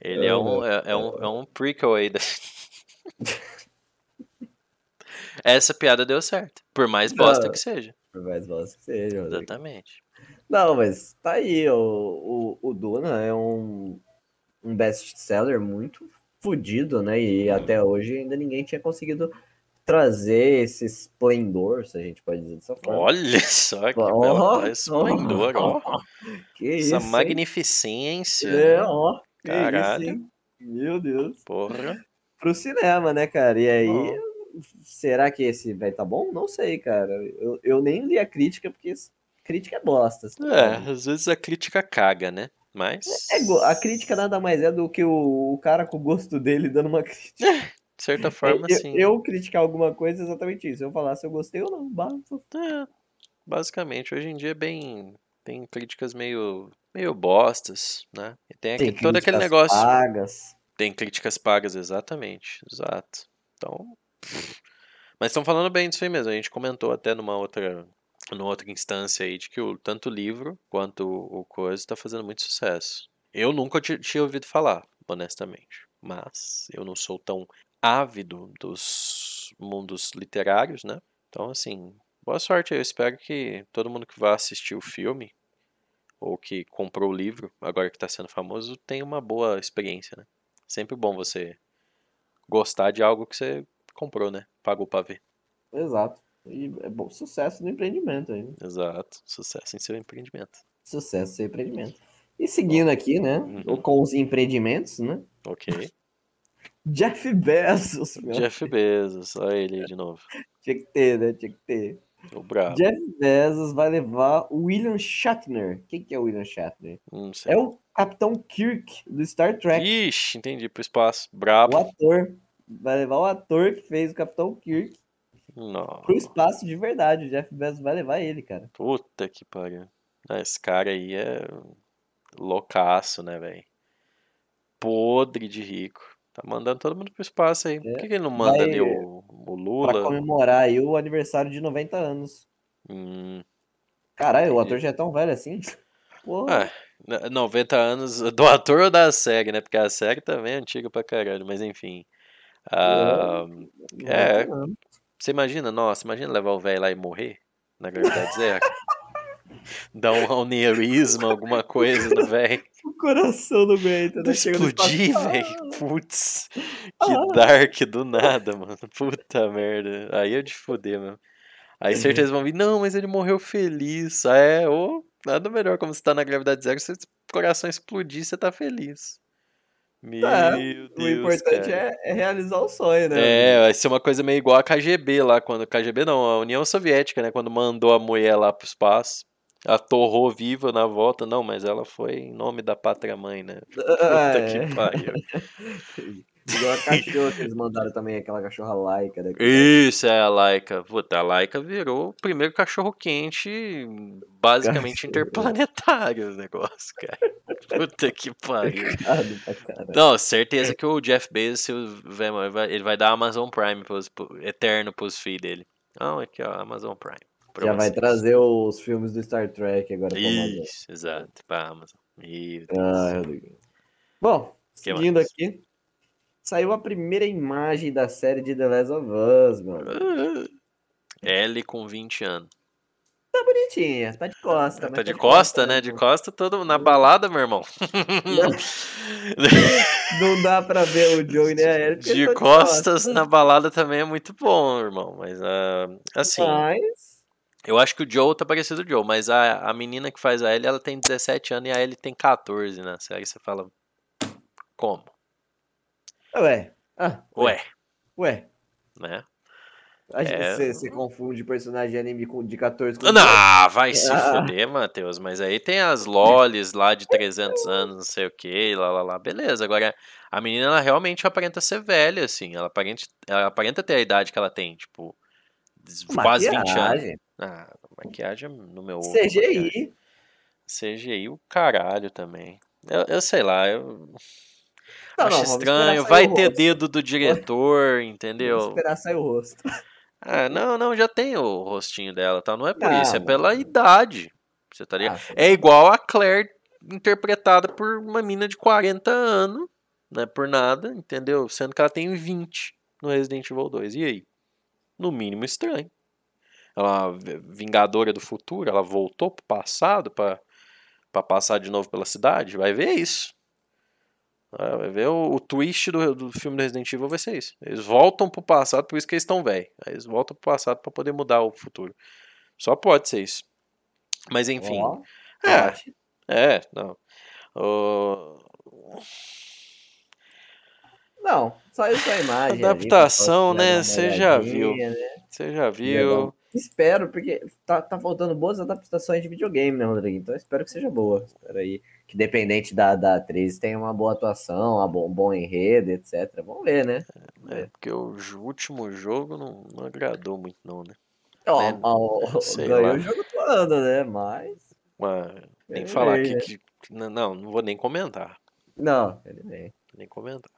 S4: Ele é um, é, é um, é um prequel aí. Da... *laughs* Essa piada deu certo. Por mais bosta
S3: Não.
S4: que seja.
S3: Por mais bosta que seja.
S4: Exatamente.
S3: Não, mas tá aí, o, o, o Duna é um, um best-seller muito fodido, né? E até hoje ainda ninguém tinha conseguido trazer esse esplendor, se a gente pode dizer dessa forma.
S4: Olha só que bela esplendor, ó.
S3: Que
S4: Essa
S3: isso,
S4: magnificência.
S3: É, ó.
S4: Caralho.
S3: isso? Meu Deus.
S4: Porra.
S3: Pro cinema, né, cara? E aí,
S4: Ó.
S3: será que esse vai tá bom? Não sei, cara. Eu, eu nem li a crítica, porque crítica é bosta. tá
S4: É, às vezes a crítica caga, né? Mas.
S3: É go- a crítica nada mais é do que o, o cara com o gosto dele dando uma *laughs* crítica.
S4: De certa forma,
S3: eu,
S4: sim.
S3: eu criticar alguma coisa é exatamente isso. Eu falar se eu gostei ou não. basta.
S4: É, basicamente, hoje em dia é bem. Tem críticas meio. Meio bostas, né? E tem,
S3: Tem
S4: aquele- todo aquele
S3: críticas
S4: negócio.
S3: Pagas.
S4: Tem críticas pagas, exatamente. Exato. Então. Mas estão falando bem disso aí mesmo. A gente comentou até numa outra. Numa outra instância aí de que o, tanto o livro quanto o, coisa está fazendo muito sucesso. Eu nunca ti- tinha ouvido falar, honestamente. Mas eu não sou tão ávido dos mundos literários, né? Então, assim, boa sorte. Eu espero que todo mundo que vai assistir o filme ou que comprou o livro, agora que está sendo famoso, tem uma boa experiência, né? Sempre bom você gostar de algo que você comprou, né? Pagou pra ver.
S3: Exato. E é bom sucesso no empreendimento aí. né?
S4: Exato. Sucesso em seu empreendimento.
S3: Sucesso no seu empreendimento. E seguindo aqui, né?
S4: Uhum.
S3: Com os empreendimentos, né?
S4: Ok.
S3: Jeff Bezos, meu.
S4: Jeff Bezos, olha ele aí de novo.
S3: Tinha que ter, né? Tinha que ter.
S4: O.
S3: Jeff Bezos vai levar o William Shatner. Quem que é o William Shatner? É o Capitão Kirk do Star Trek.
S4: Ixi, entendi, pro espaço.
S3: O
S4: Brabo.
S3: ator. Vai levar o ator que fez o Capitão Kirk
S4: Não.
S3: pro espaço de verdade. O Jeff Bezos vai levar ele, cara.
S4: Puta que pariu. Ah, Esse cara aí é loucaço, né, velho? Podre de rico. Tá mandando todo mundo pro espaço aí. Por que, que ele não manda
S3: Vai-
S4: ali o, o
S3: Pra
S4: Lula?
S3: comemorar aí o aniversário de 90 anos.
S4: Hum,
S3: Caralho, o ator já é tão velho assim? *laughs* Porra.
S4: ah, n- 90 anos do ator ou da série, né? Porque a série também é antiga pra caralho, mas enfim. Ah, é.
S3: 90 anos.
S4: Você imagina, nossa, imagina levar o velho lá e morrer na gravidade zero. Dar um aneurisma, alguma coisa no velho. *laughs*
S3: O coração não aguenta, né? Chega no
S4: Explodir, velho. Putz, que dark do nada, mano. Puta merda. Aí é de fuder, mano. Aí certeza vão vir, não, mas ele morreu feliz. Ah, é, ô, nada melhor como você tá na gravidade zero, se o coração explodir, você tá feliz. Meu
S3: Tá,
S4: Deus,
S3: O importante é, é realizar o sonho, né?
S4: É, vai ser uma coisa meio igual a KGB lá, quando. KGB não, a União Soviética, né? Quando mandou a mulher lá pro espaço. Ela torrou viva na volta, não, mas ela foi em nome da pátria mãe, né? *laughs* Puta
S3: Ah,
S4: que
S3: é.
S4: pariu. *laughs*
S3: Igual a cachorra que eles mandaram também, aquela cachorra laica. Né?
S4: Isso é a Laika. Puta, a Laika virou o primeiro cachorro quente, basicamente
S3: Cachorro.
S4: interplanetário o negócio, cara. Puta que *laughs* pariu. Não, certeza que o Jeff Bezos, ele vai dar Amazon Prime pros, pro- eterno pros filhos dele. Não, aqui ó, Amazon Prime.
S3: Já vai trazer os filmes do Star Trek agora.
S4: Isso, exato, pra Amazon. Meu.
S3: Ah. Bom,
S4: Que
S3: seguindo
S4: mais?
S3: aqui, saiu a primeira imagem da série de The Last of Us, mano.
S4: Ah, Ellie com 20 anos.
S3: Tá bonitinha, tá de costa. mas
S4: Tá de costa, né? De costa todo na balada, meu irmão. *laughs*
S3: Não dá pra ver o Joe nem a Ellie.
S4: De
S3: eles tão
S4: costas na balada também é muito bom, irmão. Mas ah, assim,
S3: Mas,
S4: eu acho que o Joe tá parecido o Joe, mas a, a menina que faz a Ellie, ela tem 17 anos e a Ellie tem 14 na série. Você fala, como?
S3: ué, ah,
S4: Ué,
S3: ué.
S4: né? É.
S3: Você você confunde personagem de anime com, de 14 com
S4: Não, vai se
S3: Ah.
S4: fuder, Matheus. Mas aí tem as lolis lá de 300 anos, não sei o que, lá, lá, lá. Beleza, agora a menina, ela realmente aparenta ser velha, assim. Ela aparenta, ela aparenta ter a idade que ela tem, tipo, quase 20 anos.
S3: Maquiagem,
S4: Ah, maquiagem no meu ovo.
S3: CGI.
S4: CGI o caralho também. Eu, eu sei lá, eu
S3: Não,
S4: acho
S3: não, vamos
S4: estranho. Vai ter
S3: rosto.
S4: dedo do diretor,
S3: Vamos
S4: entendeu?
S3: esperar sair o rosto.
S4: Ah, não, não, já tem o rostinho dela, tá? Não é por
S3: Não,
S4: isso, é pela idade. Você tá ligado?
S3: Ah,
S4: É igual a Claire interpretada por uma mina de 40 anos, não é por nada, entendeu? Sendo que ela tem 20 no Resident Evil 2. E aí? No mínimo estranho. Ela é vingadora do futuro, ela voltou pro passado pra, pra passar de novo pela cidade. Vai ver isso. Ah, Vai ver o, o twist do, do filme do Resident Evil vai ser isso. Eles voltam pro passado, por isso que eles estão velhos. Eles voltam pro passado pra poder mudar o futuro. Só pode ser isso. Mas enfim.
S3: Ó,
S4: É, é, não.
S3: Não, só a imagem. ali,
S4: Adaptação,
S3: dar
S4: né? Você já
S3: né?
S4: Você já viu?
S3: Espero, porque tá, tá faltando boas adaptações de videogame, né, Rodrigo? Então espero que seja boa. Espero aí que, dependente da, da atriz, tenha uma boa atuação, uma bo- um bom enredo, etc. Vamos ver, né?
S4: É, porque o último jogo não, não agradou muito, não, né?
S3: Ó,
S4: Né?
S3: ó, *laughs* ganhou
S4: lá.
S3: o jogo do ano, né? Mas.
S4: Mas, nem falar aqui
S3: né?
S4: que. Não, não, vou nem comentar.
S3: Não, ele vem.
S4: Nem comentar.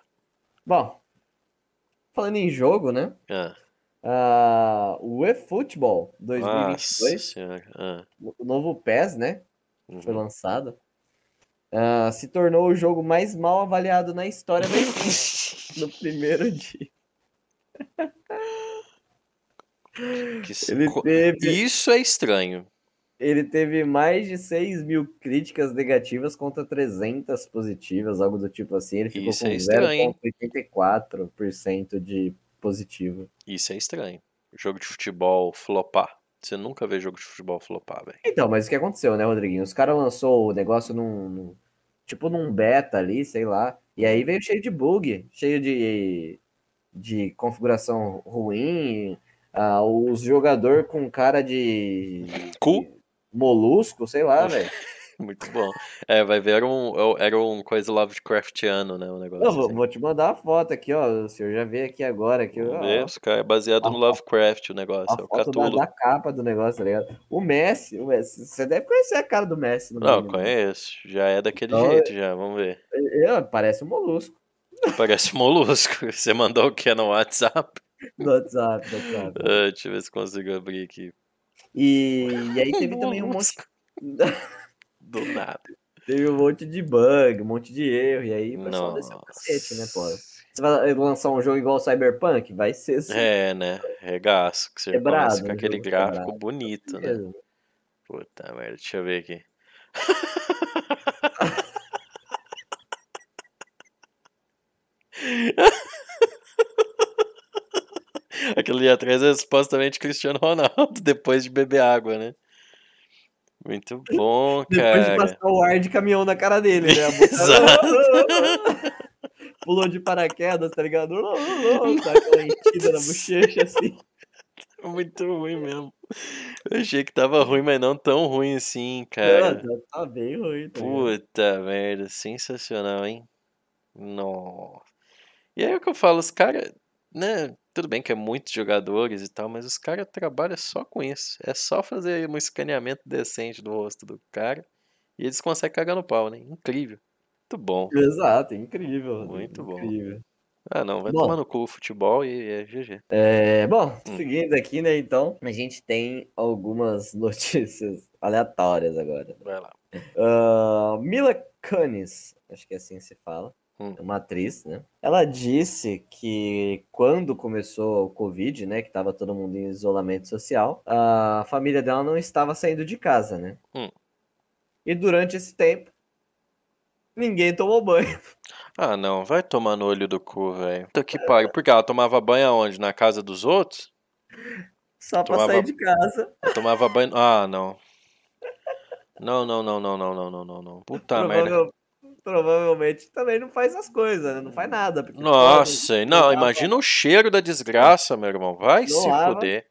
S3: Bom, falando em jogo, né?
S4: Ah,
S3: Ah, o eFootball
S4: nossa
S3: 2022,
S4: senhora. Ah,
S3: o novo PES, né? Foi
S4: uhum.
S3: lançado. ah, se tornou o jogo mais mal avaliado na história da *laughs* no primeiro dia.
S4: Que
S3: Ele teve.
S4: Isso é estranho.
S3: Ele teve mais de 6 mil críticas negativas contra 300 positivas, algo do tipo assim. Ele ficou
S4: Isso
S3: com
S4: é estranho, hein?
S3: 0,84% de positivo.
S4: Isso é estranho. Jogo de futebol flopar. Você nunca vê jogo de futebol flopar, velho.
S3: Então, mas o que aconteceu, né, Rodriguinho? Os caras lançou o negócio num, num- Tipo num beta ali, sei lá. E aí veio cheio de bug, cheio de, de configuração ruim. ah, os jogador com cara de.
S4: Cu?
S3: Molusco, sei lá, velho. *laughs*
S4: Muito bom. É, vai ver, era um, era um coisa Lovecraftiano, né? Um negócio
S3: Eu vou,
S4: assim.
S3: vou te mandar a foto aqui, ó. O senhor já vê aqui agora. Aqui, ó,
S4: caras é baseado no
S3: a-
S4: Lovecraft o negócio.
S3: a
S4: É o
S3: foto da, da capa do negócio, tá ligado? O Messi, o Messi, você deve conhecer a cara do Messi. No
S4: Não,
S3: mínimo.
S4: conheço. Já é daquele
S3: Então,
S4: jeito, já. Vamos ver.
S3: É, parece um molusco *laughs*
S4: Parece um molusco. *laughs* Você mandou o que no WhatsApp?
S3: no WhatsApp. no WhatsApp.
S4: Ah, deixa eu ver se consigo abrir aqui.
S3: E, e aí teve também um monte. *laughs*
S4: Do nada.
S3: teve um monte de bug, um monte de erro. E aí o pessoal desceu o cacete, né, pô? Você vai lançar um jogo igual o Cyberpunk? Vai ser assim.
S4: É, né? Regaço. Que você
S3: Quebrado,
S4: começa com
S3: um
S4: aquele gráfico
S3: quebrado.
S4: bonito, né?
S3: mesmo.
S4: Puta merda, deixa eu ver aqui. *laughs* Aquilo ali atrás é supostamente Cristiano Ronaldo, *laughs* depois de beber água, né? Muito bom, *laughs*
S3: Depois de
S4: cara.
S3: passar o ar de caminhão na cara dele, né? *laughs*
S4: Exato.
S3: Pulou de paraquedas, tá ligado? Tá aquela entida na bochecha, assim.
S4: Muito ruim mesmo. Eu achei que tava ruim, mas não tão ruim assim,
S3: Não,
S4: cara.
S3: tá, tá bem ruim, tá?
S4: Puta merda, sensacional, hein? Nossa. E aí é o que eu falo, os caras, né? Tudo bem que é muitos jogadores e tal, mas os caras trabalham só com isso. É só fazer um escaneamento decente do rosto do cara e eles conseguem cagar no pau, né? Incrível. Muito bom.
S3: Exato, incrível.
S4: Muito bom.
S3: incrível.
S4: Ah, não, vai
S3: Bom.
S4: tomar no cu o futebol e é GG.
S3: É, bom,
S4: Hum.
S3: seguindo aqui, né, então, a gente tem algumas *laughs* notícias aleatórias agora.
S4: Vai lá.
S3: Ah, Mila Kunis, acho que é assim que se fala,
S4: Hum.
S3: é uma atriz, né? Ela disse que quando começou o Covid, né, que tava todo mundo em isolamento social, a família dela não estava saindo de casa, né?
S4: Hum.
S3: E durante esse tempo, ninguém tomou banho. *laughs*
S4: Ah, não, vai tomar no olho do cu, velho. Puta que pariu. Porque ela tomava banho aonde? Na casa dos outros?
S3: Só pra
S4: Tomava-
S3: sair de casa.
S4: Ela tomava banho. Ah, não. Não, não, não, não, não, não, não, não, não. Puta merda.
S3: Provavel- Provavelmente também não faz as coisas, né? Não faz nada. porque
S4: Nossa,
S3: pode-
S4: não,
S3: lava-
S4: imagina o cheiro da desgraça, meu irmão. Vai
S3: Não
S4: se fuder.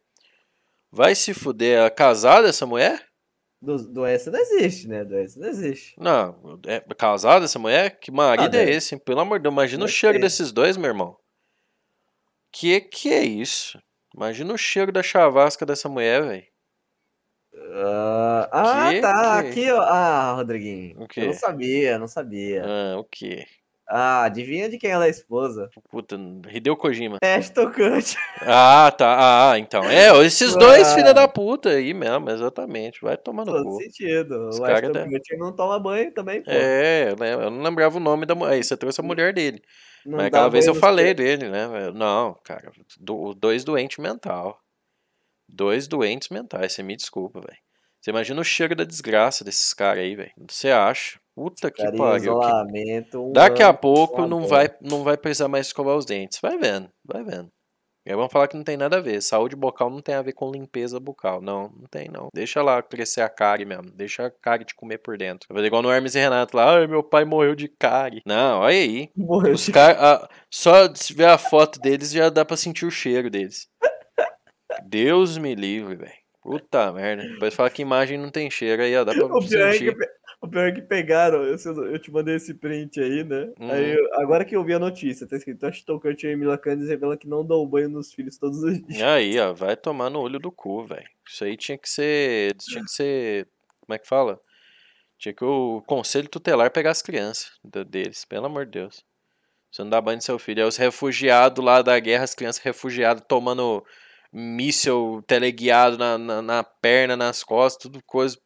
S4: Vai se fuder. É casada essa mulher?
S3: Do- Doença não existe, né? Doença não existe.
S4: Não, é casada essa mulher? Que marido
S3: Ah,
S4: é
S3: deve-
S4: esse? hein? Pelo amor de Deus, imagina o
S3: deve
S4: cheiro
S3: ter.
S4: desses dois, meu irmão. Que que é isso? Imagina o cheiro da chavasca dessa mulher, velho.
S3: Ah, ah,
S4: Que
S3: tá.
S4: que-
S3: Aqui, ó. Ah, Rodriguinho.
S4: O quê?
S3: Eu não sabia, não sabia.
S4: Ah, o quê?
S3: Ah, adivinha de quem ela é esposa?
S4: Puta, Hideo Kojima.
S3: Ash Tocante.
S4: Ah, tá. Ah, então. É, esses *laughs* dois
S3: Ah.
S4: filha da puta aí mesmo, exatamente. Vai tomar no
S3: Todo
S4: cu.
S3: sentido.
S4: Os
S3: O
S4: cara da-
S3: não toma banho também, pô.
S4: É, eu lem- eu não lembrava o nome da mulher. Aí você trouxe a mulher dele.
S3: Não
S4: Mas aquela vez eu falei
S3: pés.
S4: dele, né? Não, cara. do- dois doentes mental. Dois doentes mentais. Você me desculpa, velho. Você imagina o cheiro da desgraça desses caras aí, velho. Você acha? Puta que pariu. que-
S3: isolamento.
S4: Daqui a pouco não vai, não vai precisar mais escovar os dentes. Vai vendo, vai vendo. E aí vão falar que não tem nada a ver. Saúde bucal não tem a ver com limpeza bucal. Não, não tem não. Deixa lá crescer a cárie mesmo. Deixa a cárie te comer por dentro. Vai fazer igual no Hermes e Renato lá. Ai, meu pai morreu de cárie. Não, olha aí.
S3: Morreu
S4: Os
S3: de-
S4: car... ah, só de ver a foto deles já dá pra sentir o cheiro deles. Deus me livre, velho. Puta merda. Depois fala que imagem não tem cheiro aí, ó. Dá pra
S3: O pior, é que, o pior é que pegaram, eu, eu te mandei esse print aí, né?
S4: Uhum.
S3: Aí, eu- agora que eu vi a notícia, tá escrito Ash Tocante e Mila Kunis revela que não dão banho nos filhos todos os dias.
S4: Aí, ó, vai tomar no olho do cu, velho. Isso aí tinha que ser. Tinha que ser. Como é que fala? Tinha que o conselho tutelar pegar as crianças deles, pelo amor de Deus. Você não dá banho no seu filho. Aí os refugiados lá da guerra, as crianças refugiadas tomando míssel teleguiado na, na, na perna, nas costas, tudo coisa,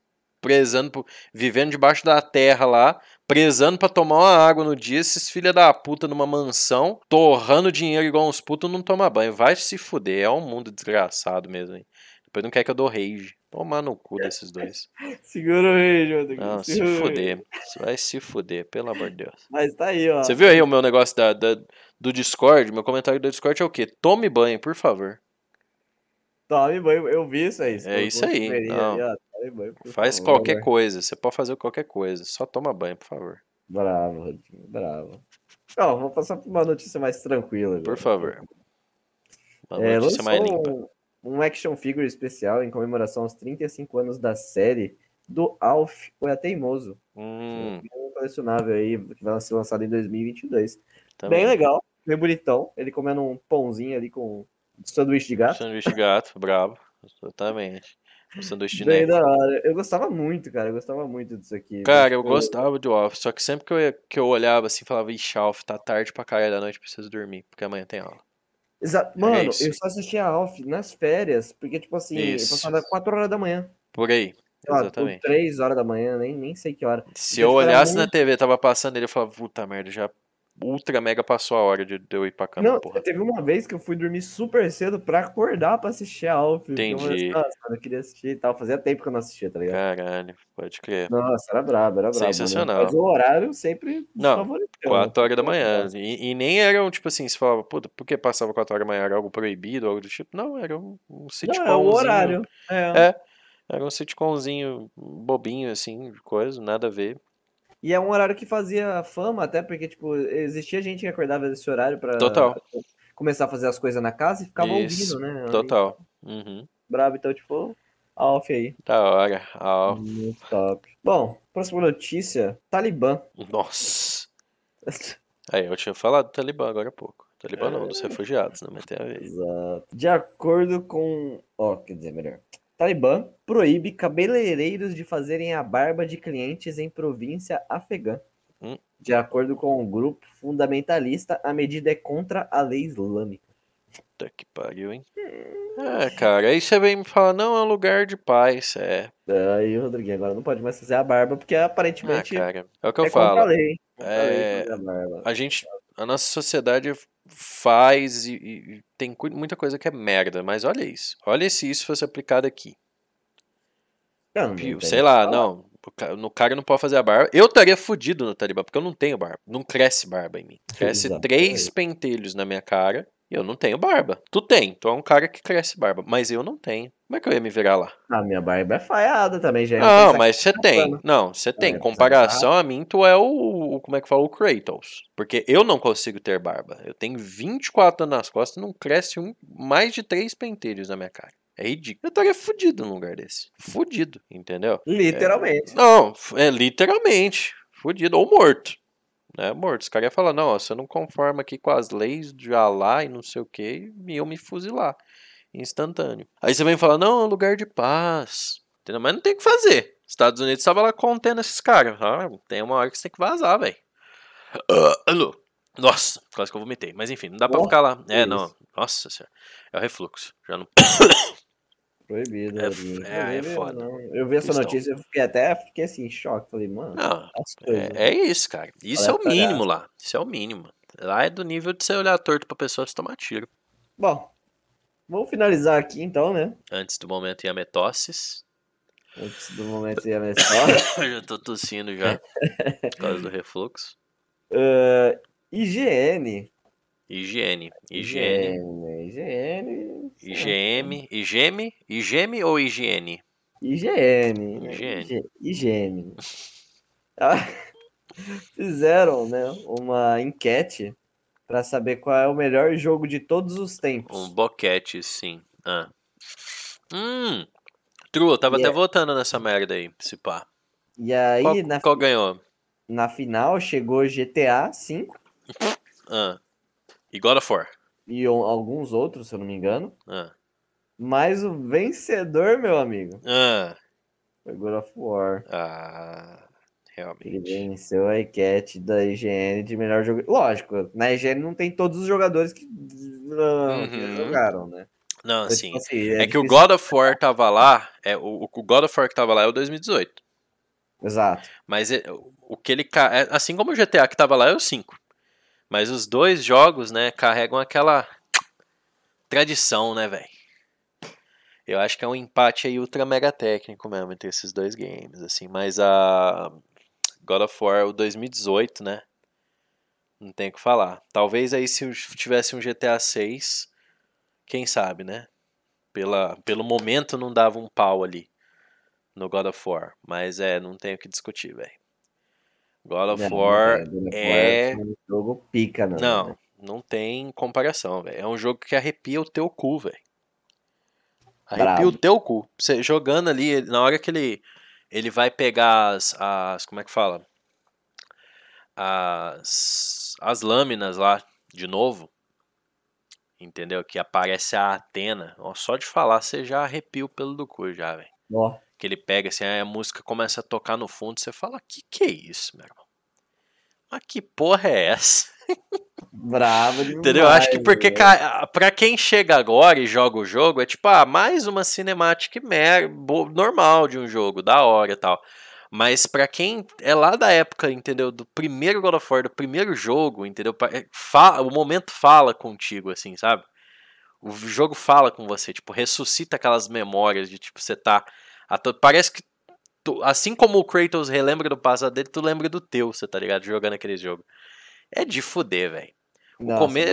S4: prezando, vivendo debaixo da terra lá, prezando pra tomar uma água no dia, esses filha da puta numa mansão, torrando dinheiro igual uns putos, não toma banho. Vai se fuder, é um mundo desgraçado mesmo, hein. Depois não quer que eu dou rage. Tomar no cu desses dois. *laughs*
S3: Segura aí, Rodrigo.
S4: Não, se fuder. Você vai se fuder, pelo amor de Deus.
S3: Mas tá aí, ó.
S4: Você viu aí o meu negócio da, da- do Discord? Meu comentário do Discord é o quê? Tome banho, por favor.
S3: Tome banho, eu vi isso aí.
S4: É isso aí, não.
S3: ó, banho,
S4: Faz
S3: favor.
S4: qualquer coisa. Você pode fazer qualquer coisa. Só toma banho, por favor.
S3: Bravo, Rodrigo, bravo. Ó, vou passar por uma notícia mais tranquila.
S4: Por
S3: agora.
S4: favor. Uma
S3: É,
S4: notícia mais limpa.
S3: um, um action figure especial em comemoração aos 35 anos da série do Alf, o É Teimoso.
S4: Hum,
S3: Um colecionável aí, que vai ser lançado em 2022.
S4: também.
S3: Bem legal, bem bonitão. Ele comendo um pãozinho ali com sanduíche de gato.
S4: Sanduíche de gato, bravo. Exatamente. Um sanduíche de
S3: Bem da hora. Eu gostava muito, cara. Eu gostava muito disso aqui.
S4: Cara, eu
S3: Tipo,
S4: gostava de Alf, só que sempre que eu, ia- que eu olhava assim, falava, ixi, Alf, tá tarde pra caralho da noite, preciso dormir, porque amanhã tem aula.
S3: Exa- Mano,
S4: isso.
S3: eu só assistia Alf nas férias, porque, tipo assim,
S4: Isso.
S3: eu passava 4 horas da manhã.
S4: Por aí,
S3: lá,
S4: exatamente.
S3: 3 horas da manhã, nem, nem sei que hora.
S4: Se
S3: Então,
S4: eu
S3: tipo,
S4: olhasse na
S3: muito-
S4: TV, tava passando ele, eu falava, puta merda, já ultra mega passou a hora de, de eu ir pra cama,
S3: Não,
S4: porra.
S3: teve uma vez que eu fui dormir super cedo pra acordar pra assistir a Alf. porque eu
S4: Entendi.
S3: assim, Nossa, eu queria assistir e tal. Fazia tempo que eu não assistia, tá ligado?
S4: Caralho, pode crer.
S3: Nossa, era brabo, era brabo. mano.
S4: Sensacional.
S3: Mas o horário sempre
S4: Não,
S3: favoritão.
S4: 4 horas da manhã. E, e nem eram, tipo assim, você falava, puta, por que passava 4 horas da manhã? Era algo proibido, algo do tipo? Não, era um, um
S3: Não,
S4: sitcomzinho.
S3: é o horário. É.
S4: É. Era um sitcomzinho bobinho, assim, de coisa, nada a ver.
S3: E é um horário que fazia fama, até porque, tipo, existia gente que acordava nesse horário pra
S4: Total.
S3: começar a fazer as coisas na casa e ficava
S4: Isso,
S3: ouvindo, né?
S4: Total. Uhum.
S3: Brabo, então, tipo, Alf aí.
S4: Da hora. Ah,
S3: Muito top. Bom, próxima notícia: Talibã.
S4: nossa. Aí, eu tinha falado do Talibã agora há pouco. Talibã não, dos refugiados, não, mas tem a ver.
S3: Exato. De acordo com. Ó, quer dizer, melhor. Talibã proíbe cabeleireiros de fazerem a barba de clientes em província afegã.
S4: Hum.
S3: De acordo com o grupo fundamentalista, a medida é contra a lei islâmica.
S4: Puta que pariu, hein? É, cara, aí você vem me falar, não, é um lugar de paz. É.
S3: Aí, Rodriguinho, agora não pode mais fazer a barba, porque
S4: Ah,
S3: aparentemente
S4: cara. É o que eu
S3: é contra a
S4: falo.
S3: lei.
S4: É,
S3: a.
S4: A gente. A nossa sociedade faz e, e- tem muita coisa que é merda, mas olha isso. Olha se isso fosse aplicado aqui.
S3: Não,
S4: Sei lá,
S3: falar.
S4: não. No cara não pode fazer a barba. Eu estaria fudido no Talibã, porque eu não tenho barba. Não cresce barba em mim. Cresce
S3: Exato.
S4: três pentelhos na minha cara e eu não tenho barba. Tu tem, tu é um cara que cresce barba, mas eu não tenho. Como é que eu ia me virar lá?
S3: A minha barba é falhada também, já.
S4: Não,
S3: Não,
S4: mas você tem.
S3: bacana.
S4: Não, você tem.
S3: É,
S4: Comparação a mim, tu é o, o- Como é que fala? O Kratos. Porque eu não consigo ter barba. Eu tenho 24 anos nas costas e não cresce um, mais de três pentelhos na minha cara. É ridículo. Eu estaria fudido num lugar desse. Fudido, entendeu?
S3: Literalmente.
S4: Não, f- é literalmente. Fudido. Ou morto. Né? Morto. Os caras iam falar, não, ó, você não conforma aqui com as leis de Alá e não sei o que, e eu me fuzilar. Instantâneo. Aí você vem falar, não, é um lugar de paz. Entendeu? Mas não tem o que fazer. Estados Unidos estava lá contendo esses caras. Ah, tem uma hora que você tem que vazar, velho. Ah, alô. Nossa, quase que eu vomitei. Mas enfim, não dá pra
S3: Nossa,
S4: ficar lá. É, não. Nossa senhora. É o refluxo. Já não.
S3: Proibido.
S4: É é, é foda.
S3: Eu vi essa
S4: Questão.
S3: notícia e fiquei até fiquei assim, em choque. Falei, mano,
S4: Não,
S3: as coisas.
S4: É, é isso, cara. Isso é o mínimo lá. Isso é o mínimo. Lá é do nível de você olhar torto pra pessoa e tomar tiro.
S3: Bom, vamos finalizar aqui então, né?
S4: Antes do momento iametosses.
S3: Antes do momento mencionar. *coughs*
S4: Eu já tô tossindo já. por causa do refluxo.
S3: uh, IGN.
S4: Higiene. Higiene.
S3: IGN.
S4: IGM. IGM. IGM ou higiene?
S3: IGN. IGN. Ah, *laughs* Fizeram, né, uma enquete para saber qual é o melhor jogo de todos os tempos.
S4: Um boquete, sim. Ah. Hum. True, eu tava
S3: E
S4: até
S3: é-
S4: votando nessa merda aí, se pá.
S3: E aí,
S4: Qual,
S3: na,
S4: qual ganhou?
S3: na final, chegou GTA V *laughs*
S4: Ah. E God of War.
S3: e alguns outros, se eu não me engano.
S4: Ah.
S3: Mas o vencedor, meu amigo,
S4: Ah.
S3: foi God of War.
S4: Ah.
S3: Ele
S4: Realmente.
S3: venceu a enquete da IGN de melhor jogo. Lógico, na IGN não tem todos os jogadores que, não, que
S4: Uhum.
S3: jogaram, né?
S4: Não, sim.
S3: tipo assim,
S4: É que o God of War tava lá, é, o, o God of War que tava lá é o 2018.
S3: Exato.
S4: Mas é- o que ele. é, assim como o GTA que tava lá é o 5. Mas os dois jogos, né, carregam aquela tradição, né, velho? Eu acho que é um empate aí ultra mega técnico mesmo entre esses dois games, assim. Mas a God of War, o 2018, né? Não tem o que falar. Talvez aí se tivesse um GTA 6, quem sabe, né? Pela, pelo momento não dava um pau ali no God of War. Mas é, não tem o que discutir, velho. God of
S3: Não,
S4: War
S3: velho, God of War
S4: é.
S3: um jogo pica, não.
S4: Não,
S3: né?
S4: não tem comparação, velho. É um jogo que arrepia o teu cu, velho. Arrepia
S3: Brabo.
S4: o teu cu. Você jogando ali, na hora que ele ele vai pegar as, as como é que fala? As as lâminas lá de novo. Entendeu? Que aparece a Atena. Ó, só de falar você já arrepia o pelo do cu já, velho. Que ele pega assim, aí a música começa a tocar no fundo, você fala: "Que que é isso, meu irmão? Mas que porra é essa?" *laughs*
S3: bravo demais.
S4: Entendeu? Acho que porque
S3: velho.
S4: ca- pra quem chega agora e joga o jogo, é tipo, ah, mais uma cinemática normal de um jogo, da hora e tal. Mas pra quem é lá da época, entendeu? Do primeiro God of War, do primeiro jogo, entendeu? É, fa- o momento fala contigo, assim, sabe? O jogo fala com você, tipo, ressuscita aquelas memórias de, tipo, você tá... Parece que, tu- assim como o Kratos relembra do passado dele, tu lembra do teu, você tá ligado? Jogando aquele jogo. É de fuder, velho. Come-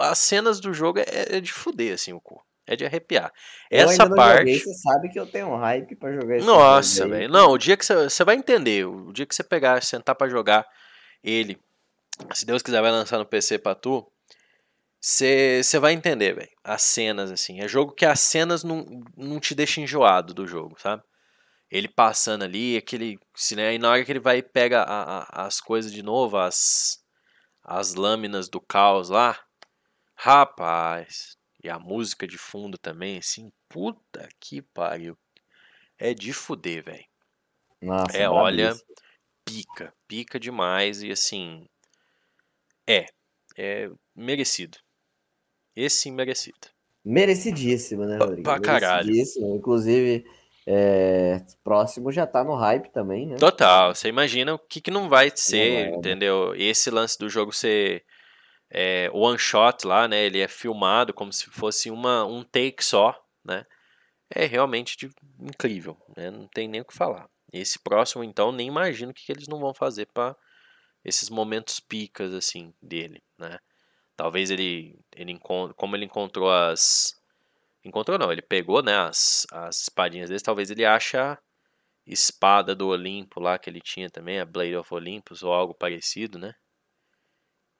S4: as cenas do jogo é, é de fuder, assim, o cu. É de arrepiar.
S3: Eu
S4: Essa parte.
S3: joguei, você sabe que eu tenho um hype pra jogar esse
S4: Nossa, velho. Não, o dia que você, você vai entender. O dia que você pegar, sentar pra jogar ele, se Deus quiser, vai lançar no PC pra tu. Você, vai entender, velho. As cenas, assim. É jogo que as cenas não, não te deixam enjoado do jogo, sabe? Ele passando ali, aquele. né, E na hora que ele vai e pega a- a- as coisas de novo, as, as lâminas do caos lá. Rapaz. E a música de fundo também, assim. Puta que pariu. É de fuder, velho.
S3: Nossa,
S4: É, olha,
S3: brabíssimo.
S4: pica, pica demais e assim, é, é merecido. Esse merecido.
S3: Merecidíssimo, né, Rodrigo?
S4: pra caralho.
S3: Merecidíssimo. Inclusive, é, próximo já tá no hype também, né?
S4: Total, você imagina o que, que não vai ser,
S3: vai, né?
S4: entendeu? Esse lance do jogo ser é, one shot lá, né? Ele é filmado como se fosse uma, um take só, né? É realmente de- incrível, né? Não tem nem o que falar. Esse próximo, então, nem imagino o que, que eles não vão fazer para esses momentos picas, assim, dele, né? Talvez ele, ele como ele encontrou as... Encontrou não, ele pegou, né, as, as espadinhas dele, talvez ele acha espada do Olimpo lá que ele tinha também, a Blade of Olympus ou algo parecido, né?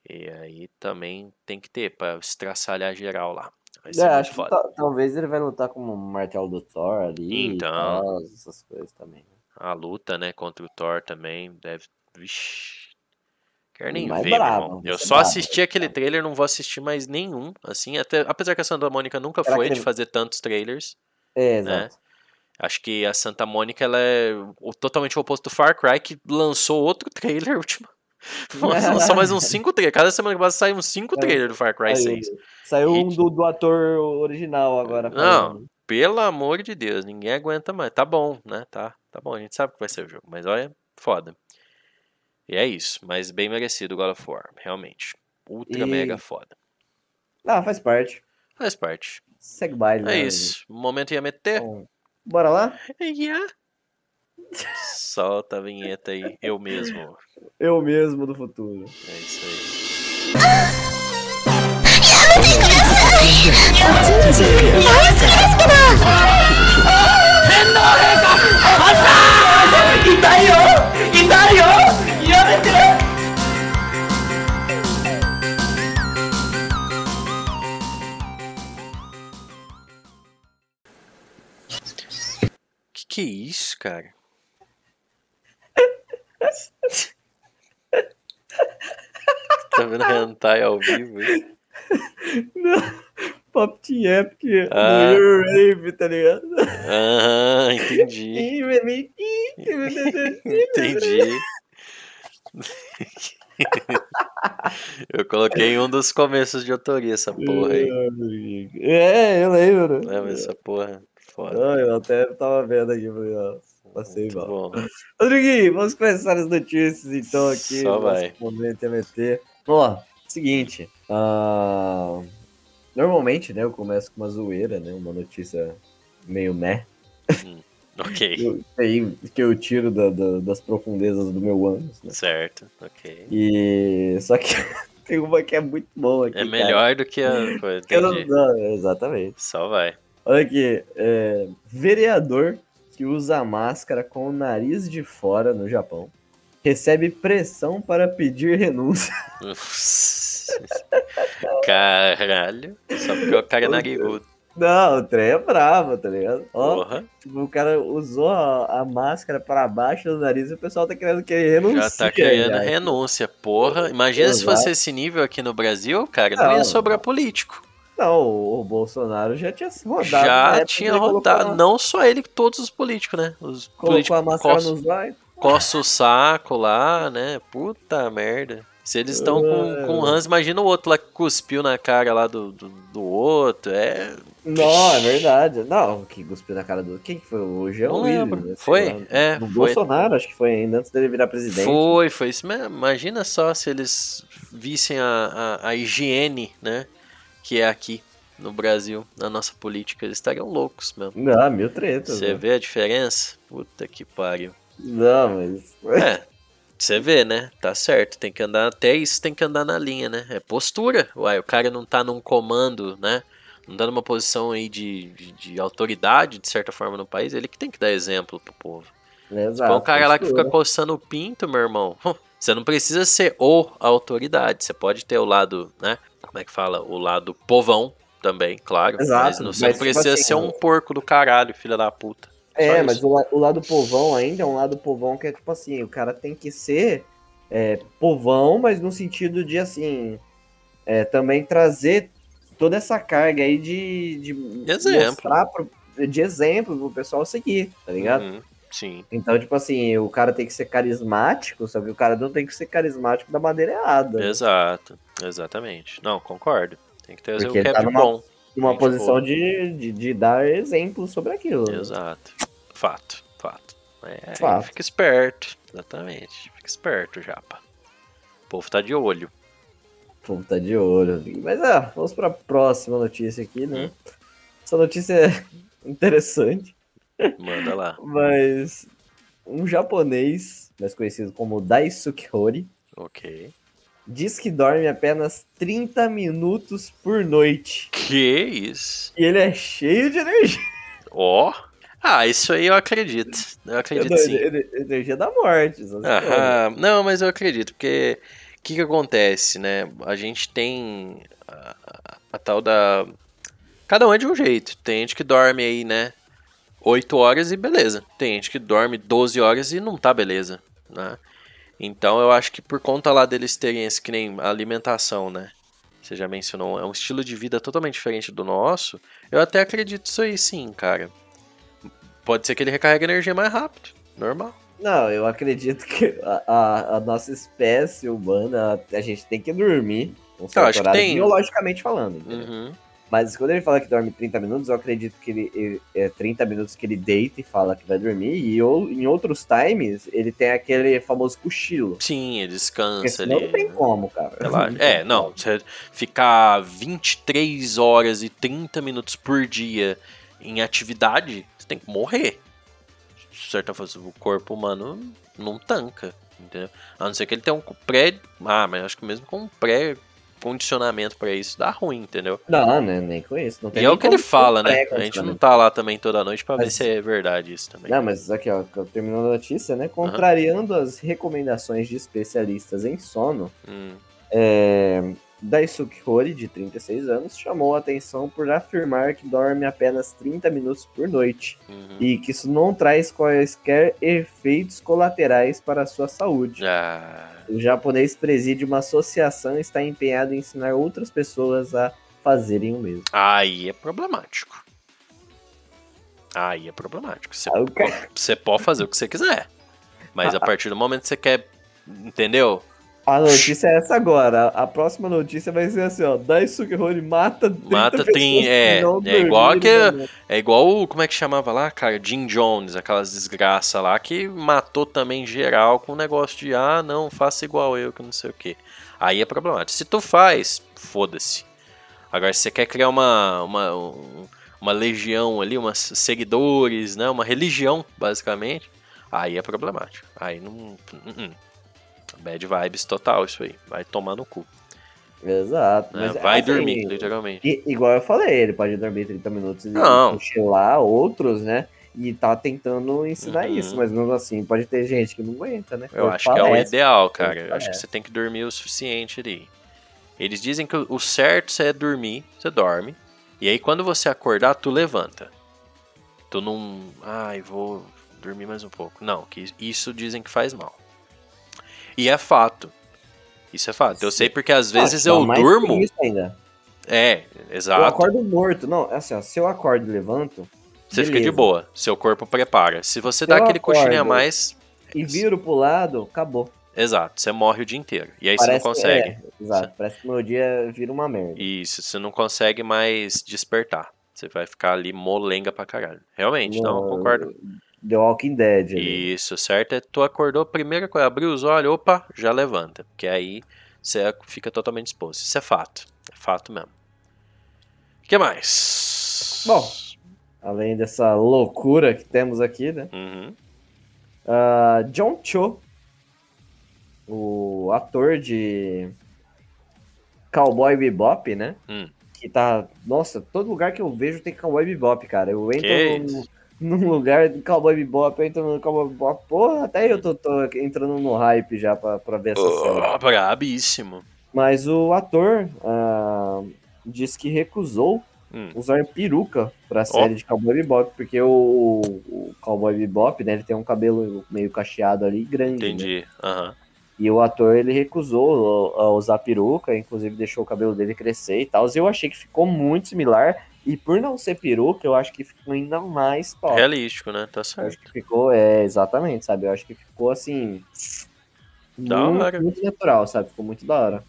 S4: E aí também tem que ter pra estraçalhar geral lá.
S3: É, acho que
S4: foda.
S3: ta- talvez ele vai lutar como o martelo do Thor ali.
S4: Então.
S3: Tal, essas coisas também. né?
S4: A luta, né, contra o Thor também deve. Vixe. Quero nem
S3: Mais
S4: ver,
S3: vai
S4: Eu só
S3: brabo,
S4: assisti
S3: vai
S4: aquele trailer, não vou assistir mais nenhum. Assim, até, apesar que a Santa Mônica nunca
S3: Será
S4: foi
S3: que
S4: de fazer tantos trailers.
S3: É,
S4: Né?
S3: exato.
S4: Acho que a Santa Mônica ela é o, totalmente o oposto do Far Cry, que lançou outro *laughs* trailer último. *laughs* Lançou mais uns 5 trailers. Cada semana que passa sai uns 5
S3: É.
S4: trailers do Far Cry
S3: Saiu,
S4: 6.
S3: saiu um
S4: Hit.
S3: do, do ator original agora.
S4: Não, pelo amor de Deus, ninguém aguenta mais. Tá bom, né? Tá, tá bom, a gente sabe que vai ser o jogo, mas olha, foda. E é isso, mas bem merecido o God of War, realmente. Ultra
S3: E-
S4: mega foda.
S3: Ah, faz parte.
S4: Faz parte.
S3: Segue baile. né,
S4: É isso. Momento ia meter?
S3: Bom, Bora lá? *laughs*
S4: Ia. *laughs* Solta a vinheta aí, eu mesmo.
S3: Eu mesmo do futuro.
S4: É isso aí. Que vendo hentai ao vivo? aí? *laughs*
S3: Pop Team Epic
S4: Ah.
S3: no Rave, tá ligado?
S4: Aham, entendi. *laughs* Entendi. Eu coloquei em um dos começos de autoria essa porra aí.
S3: É, eu lembro.
S4: Lembra essa porra? Foda.
S3: Ah, eu até tava vendo aqui, falei, ó, passei
S4: Muito
S3: mal. Rodriguinho, vamos começar as notícias então aqui.
S4: Só vai.
S3: Momento MT. Ó, seguinte. ah, normalmente, né, eu começo com uma zoeira, né? Uma notícia meio né.
S4: Ok. *laughs*
S3: Eu- que eu tiro da- da- das profundezas do meu ânus, né?
S4: Certo, ok.
S3: E só que *laughs* tem uma que é muito boa aqui,
S4: É
S3: cara.
S4: melhor do que a. *laughs* coisa,
S3: Eu não- não, exatamente.
S4: Só vai.
S3: Olha aqui, é, vereador que usa máscara com o nariz de fora no Japão recebe pressão para pedir renúncia.
S4: Caralho. Só porque o cara é narigudo.
S3: Não, o trem é bravo, tá ligado? Ó,
S4: Porra.
S3: tipo, o cara usou a, a máscara para baixo do nariz e o pessoal tá querendo querer renunciar.
S4: Já tá querendo
S3: já.
S4: renúncia, porra. Imagina se
S3: Exato.
S4: fosse esse nível aqui no Brasil, cara, não,
S3: Não.
S4: ia sobrar político.
S3: Não, o, Bolsonaro já tinha rodado.
S4: Já tinha
S3: que ele
S4: rodado, não só ele, todos os políticos, né? Os
S3: Colocou
S4: políticos
S3: a máscara nos olhos.
S4: Coçam o saco lá, né? Puta merda. Se eles estão com, com Hans, imagina o outro lá que cuspiu na cara lá do, do, do outro. É.
S3: Não, é verdade. Não, que cuspiu na cara do. Quem que foi? O Jean
S4: Não
S3: Willis,
S4: lembro.
S3: né?
S4: Foi?
S3: lá.
S4: É,
S3: Do
S4: foi.
S3: Bolsonaro, acho que foi ainda antes dele virar presidente.
S4: Foi, foi isso mesmo. Imagina só se eles vissem a, a, a higiene, né? Que é aqui no Brasil, na nossa política. Eles estariam loucos mesmo.
S3: Não, mil tretas.
S4: Você
S3: né?
S4: vê a diferença? Puta que pariu.
S3: Não, mas.
S4: É, você vê, né? Tá certo. Tem que andar, até isso tem que andar na linha, né? É postura. Uai, o cara não tá num comando, né? Não tá numa posição aí de, de, de autoridade, de certa forma, no país. Ele que tem que dar exemplo pro povo.
S3: Exato.
S4: Põe um cara lá que
S3: postura.
S4: fica coçando o pinto, meu irmão. *laughs* Você não precisa ser o autoridade. Você pode ter o lado, né? Como é que fala? O lado povão também, claro.
S3: Exato,
S4: mas não, você
S3: mas,
S4: não
S3: tipo
S4: precisa
S3: assim,
S4: ser um porco do caralho, filha da puta.
S3: É, mas o, o lado povão ainda é um lado povão que é tipo assim, o cara tem que ser é, povão, mas no sentido de assim, é, também trazer toda essa carga aí de, de
S4: Exemplo.
S3: mostrar pro- de exemplo pro pessoal seguir, tá ligado?
S4: Uhum, sim.
S3: Então, tipo assim, o cara tem que ser carismático, só que o cara não tem que ser carismático da maneira errada.
S4: Exato, exatamente. Não, concordo. Tem que trazer
S3: Porque
S4: o que é
S3: tá numa-
S4: bom. Gente
S3: posição de, de, de dar exemplo sobre aquilo.
S4: Exato. Fato, fato. É,
S3: Fato.
S4: Fica esperto. Exatamente. Fica esperto, japa. O povo tá de olho.
S3: O povo tá de olho. Mas ah, vamos pra próxima notícia aqui, né?
S4: Hum.
S3: Essa notícia é *laughs* interessante,
S4: Manda lá. *laughs*
S3: mas um japonês, mais conhecido como Daisuke Hori,
S4: Ok.
S3: Diz que dorme apenas 30 minutos por noite.
S4: Que isso?
S3: E ele é cheio de energia.
S4: Ó. Ah, isso aí eu acredito. Eu acredito sim.
S3: Ener- Energia da morte.
S4: Aham. Não, mas eu acredito, porque o que, que acontece, né? A gente tem a, a- a tal da. Cada um é de um jeito. Tem gente que dorme aí, né? 8 horas e beleza. Tem gente que dorme 12 horas e não tá beleza, né? Então eu acho que por conta lá deles terem esse que nem alimentação, né? Você já mencionou, é um estilo de vida totalmente diferente do nosso. Eu até acredito isso aí sim, cara. Pode ser que ele recarregue energia mais rápido. Normal.
S3: Não, eu acredito que a, a- a nossa espécie humana, a gente tem que dormir. Um certo
S4: acho que
S3: horário,
S4: tem.
S3: biologicamente falando.
S4: Uhum.
S3: Mas quando ele fala que dorme 30 minutos, eu acredito que ele, ele- é 30 minutos que ele deita e fala que vai dormir. E ou, em outros times, ele tem aquele famoso cochilo.
S4: Sim, ele descansa ali.
S3: não tem como, cara. Tem
S4: É, não, você ficar 23 horas e 30 minutos por dia em atividade, você tem que morrer. De certa forma, o corpo humano não tanca, entendeu? A não ser que ele tenha um pré... Ah, mas acho que mesmo com um pré-condicionamento pra isso, dá ruim, entendeu?
S3: Não, né, nem com isso. Não tem
S4: E é o que ele fala, né? A gente não tá lá também toda noite pra ver
S3: Mas-
S4: se é verdade isso também.
S3: Não, mas aqui, ó, terminando a notícia, né? Contrariando as recomendações de especialistas em sono,
S4: Hum,
S3: É, Daisuke Hori, de 36 anos, chamou a atenção por afirmar que dorme apenas 30 minutos por noite
S4: uhum.
S3: e que isso não traz quaisquer efeitos colaterais para a sua saúde.
S4: Ah,
S3: O japonês preside uma associação e está empenhado em ensinar outras pessoas a fazerem o mesmo.
S4: aí é problemático. Aí é problemático. Você
S3: Aí o cara-
S4: Você pode fazer o que você quiser. Mas a partir do momento que você quer. Entendeu?
S3: A notícia é essa agora. A próxima notícia vai ser assim, ó. Daisuke Hori mata 30
S4: Mata
S3: pessoas
S4: trin-
S3: que
S4: é,
S3: não
S4: é igual que-. É igual. Como é que chamava lá, cara? Jim Jones, aquelas desgraças lá que matou também geral com o negócio de ah, não, faça igual eu, que não sei o que. Aí é problemático. Se tu faz, foda-se. Agora, se você quer criar uma, uma, um- uma legião ali, umas seguidores, né? Uma religião, basicamente. Aí é problemático. Aí não. uh -uh. Bad vibes total isso aí. Vai tomar no cu.
S3: Exato.
S4: né?
S3: Mas,
S4: Vai
S3: assim,
S4: dormir, literalmente.
S3: igual eu falei, ele pode dormir 30 minutos e
S4: Não.
S3: cochilar, outros, né? E tá tentando ensinar
S4: Uhum.
S3: isso, mas mesmo assim, pode ter gente que não aguenta, né?
S4: Eu
S3: Corpo
S4: acho que é o ideal, cara. Eu acho que você tem que dormir o suficiente ali. Eles dizem que o certo é dormir, você dorme. E aí quando você acordar, tu levanta. Tu não. Ai, vou dormir mais um pouco. Não, que isso dizem que faz mal. E é fato. Isso é fato. Eu sei porque às
S3: Ah,
S4: vezes
S3: tá
S4: eu durmo.
S3: Isso ainda.
S4: É,
S3: Eu
S4: exato.
S3: acordo morto. Não, assim, ó, se eu acordo e levanto,
S4: Você fica de
S3: beleza.
S4: boa. Seu corpo prepara. Se você
S3: Se
S4: dá
S3: eu
S4: aquele cochilinho a mais.
S3: e viro pro lado, acabou.
S4: Exato, você morre o dia inteiro. E aí
S3: Parece,
S4: você não consegue.
S3: é, exato, parece que meu dia vira uma merda.
S4: Isso, você não consegue mais despertar. Você vai ficar ali molenga pra caralho. Realmente, não,
S3: No-
S4: concordo.
S3: The Walking Dead. ali.
S4: Isso, certo? É tu acordou, primeira coisa, abriu os olhos, opa, já levanta. Porque aí você fica totalmente exposto. Isso é fato. É fato mesmo. O que mais?
S3: Bom. Além dessa loucura que temos aqui, né?
S4: Uhum.
S3: Ah, John Cho, o ator de Cowboy Bebop, né?
S4: Hum.
S3: Que tá. Nossa, todo lugar que eu vejo tem Cowboy Bebop, cara. Eu entro
S4: Que
S3: num, lugar de Cowboy Bebop, eu entro no Cowboy Bebop. Porra, até eu tô, tô entrando no hype já pra, pra ver essa série.
S4: Oh, brabíssimo.
S3: Mas o ator ah, disse que recusou
S4: Hum.
S3: usar peruca pra série de Cowboy Bebop, porque o, o Cowboy Bebop, né, ele tem um cabelo meio cacheado ali grande. né?
S4: Entendi. Aham.
S3: E o ator, ele recusou a usar peruca, inclusive deixou o cabelo dele crescer e tal. E eu achei que ficou muito similar. E por não ser peruca, eu acho que ficou ainda mais top.
S4: Realístico, né? Tá
S3: Eu
S4: certo.
S3: acho que ficou, é, exatamente, sabe? Eu acho que ficou assim.
S4: Da
S3: muito,
S4: hora.
S3: muito natural, sabe? Ficou muito da hora.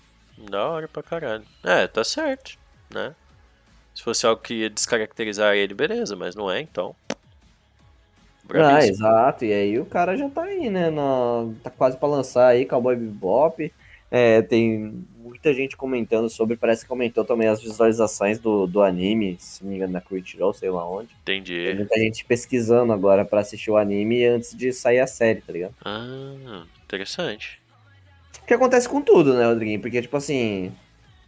S4: Da hora pra caralho. É, tá certo, né? Se fosse algo que ia descaracterizar ele, beleza, mas não é, então.
S3: Ah,
S4: Brabíssimo.
S3: exato. E aí o cara já tá aí, né? na- tá quase pra lançar aí Cowboy Bebop. É, tem muita gente comentando sobre, parece que comentou também as visualizações do, do anime, se não me engano, na Crunchyroll, sei lá onde. Tem
S4: Entendi.
S3: muita gente pesquisando agora pra assistir o anime antes de sair a série, tá ligado?
S4: Ah, interessante.
S3: O que acontece com tudo, né, Rodriguinho? Porque, tipo assim,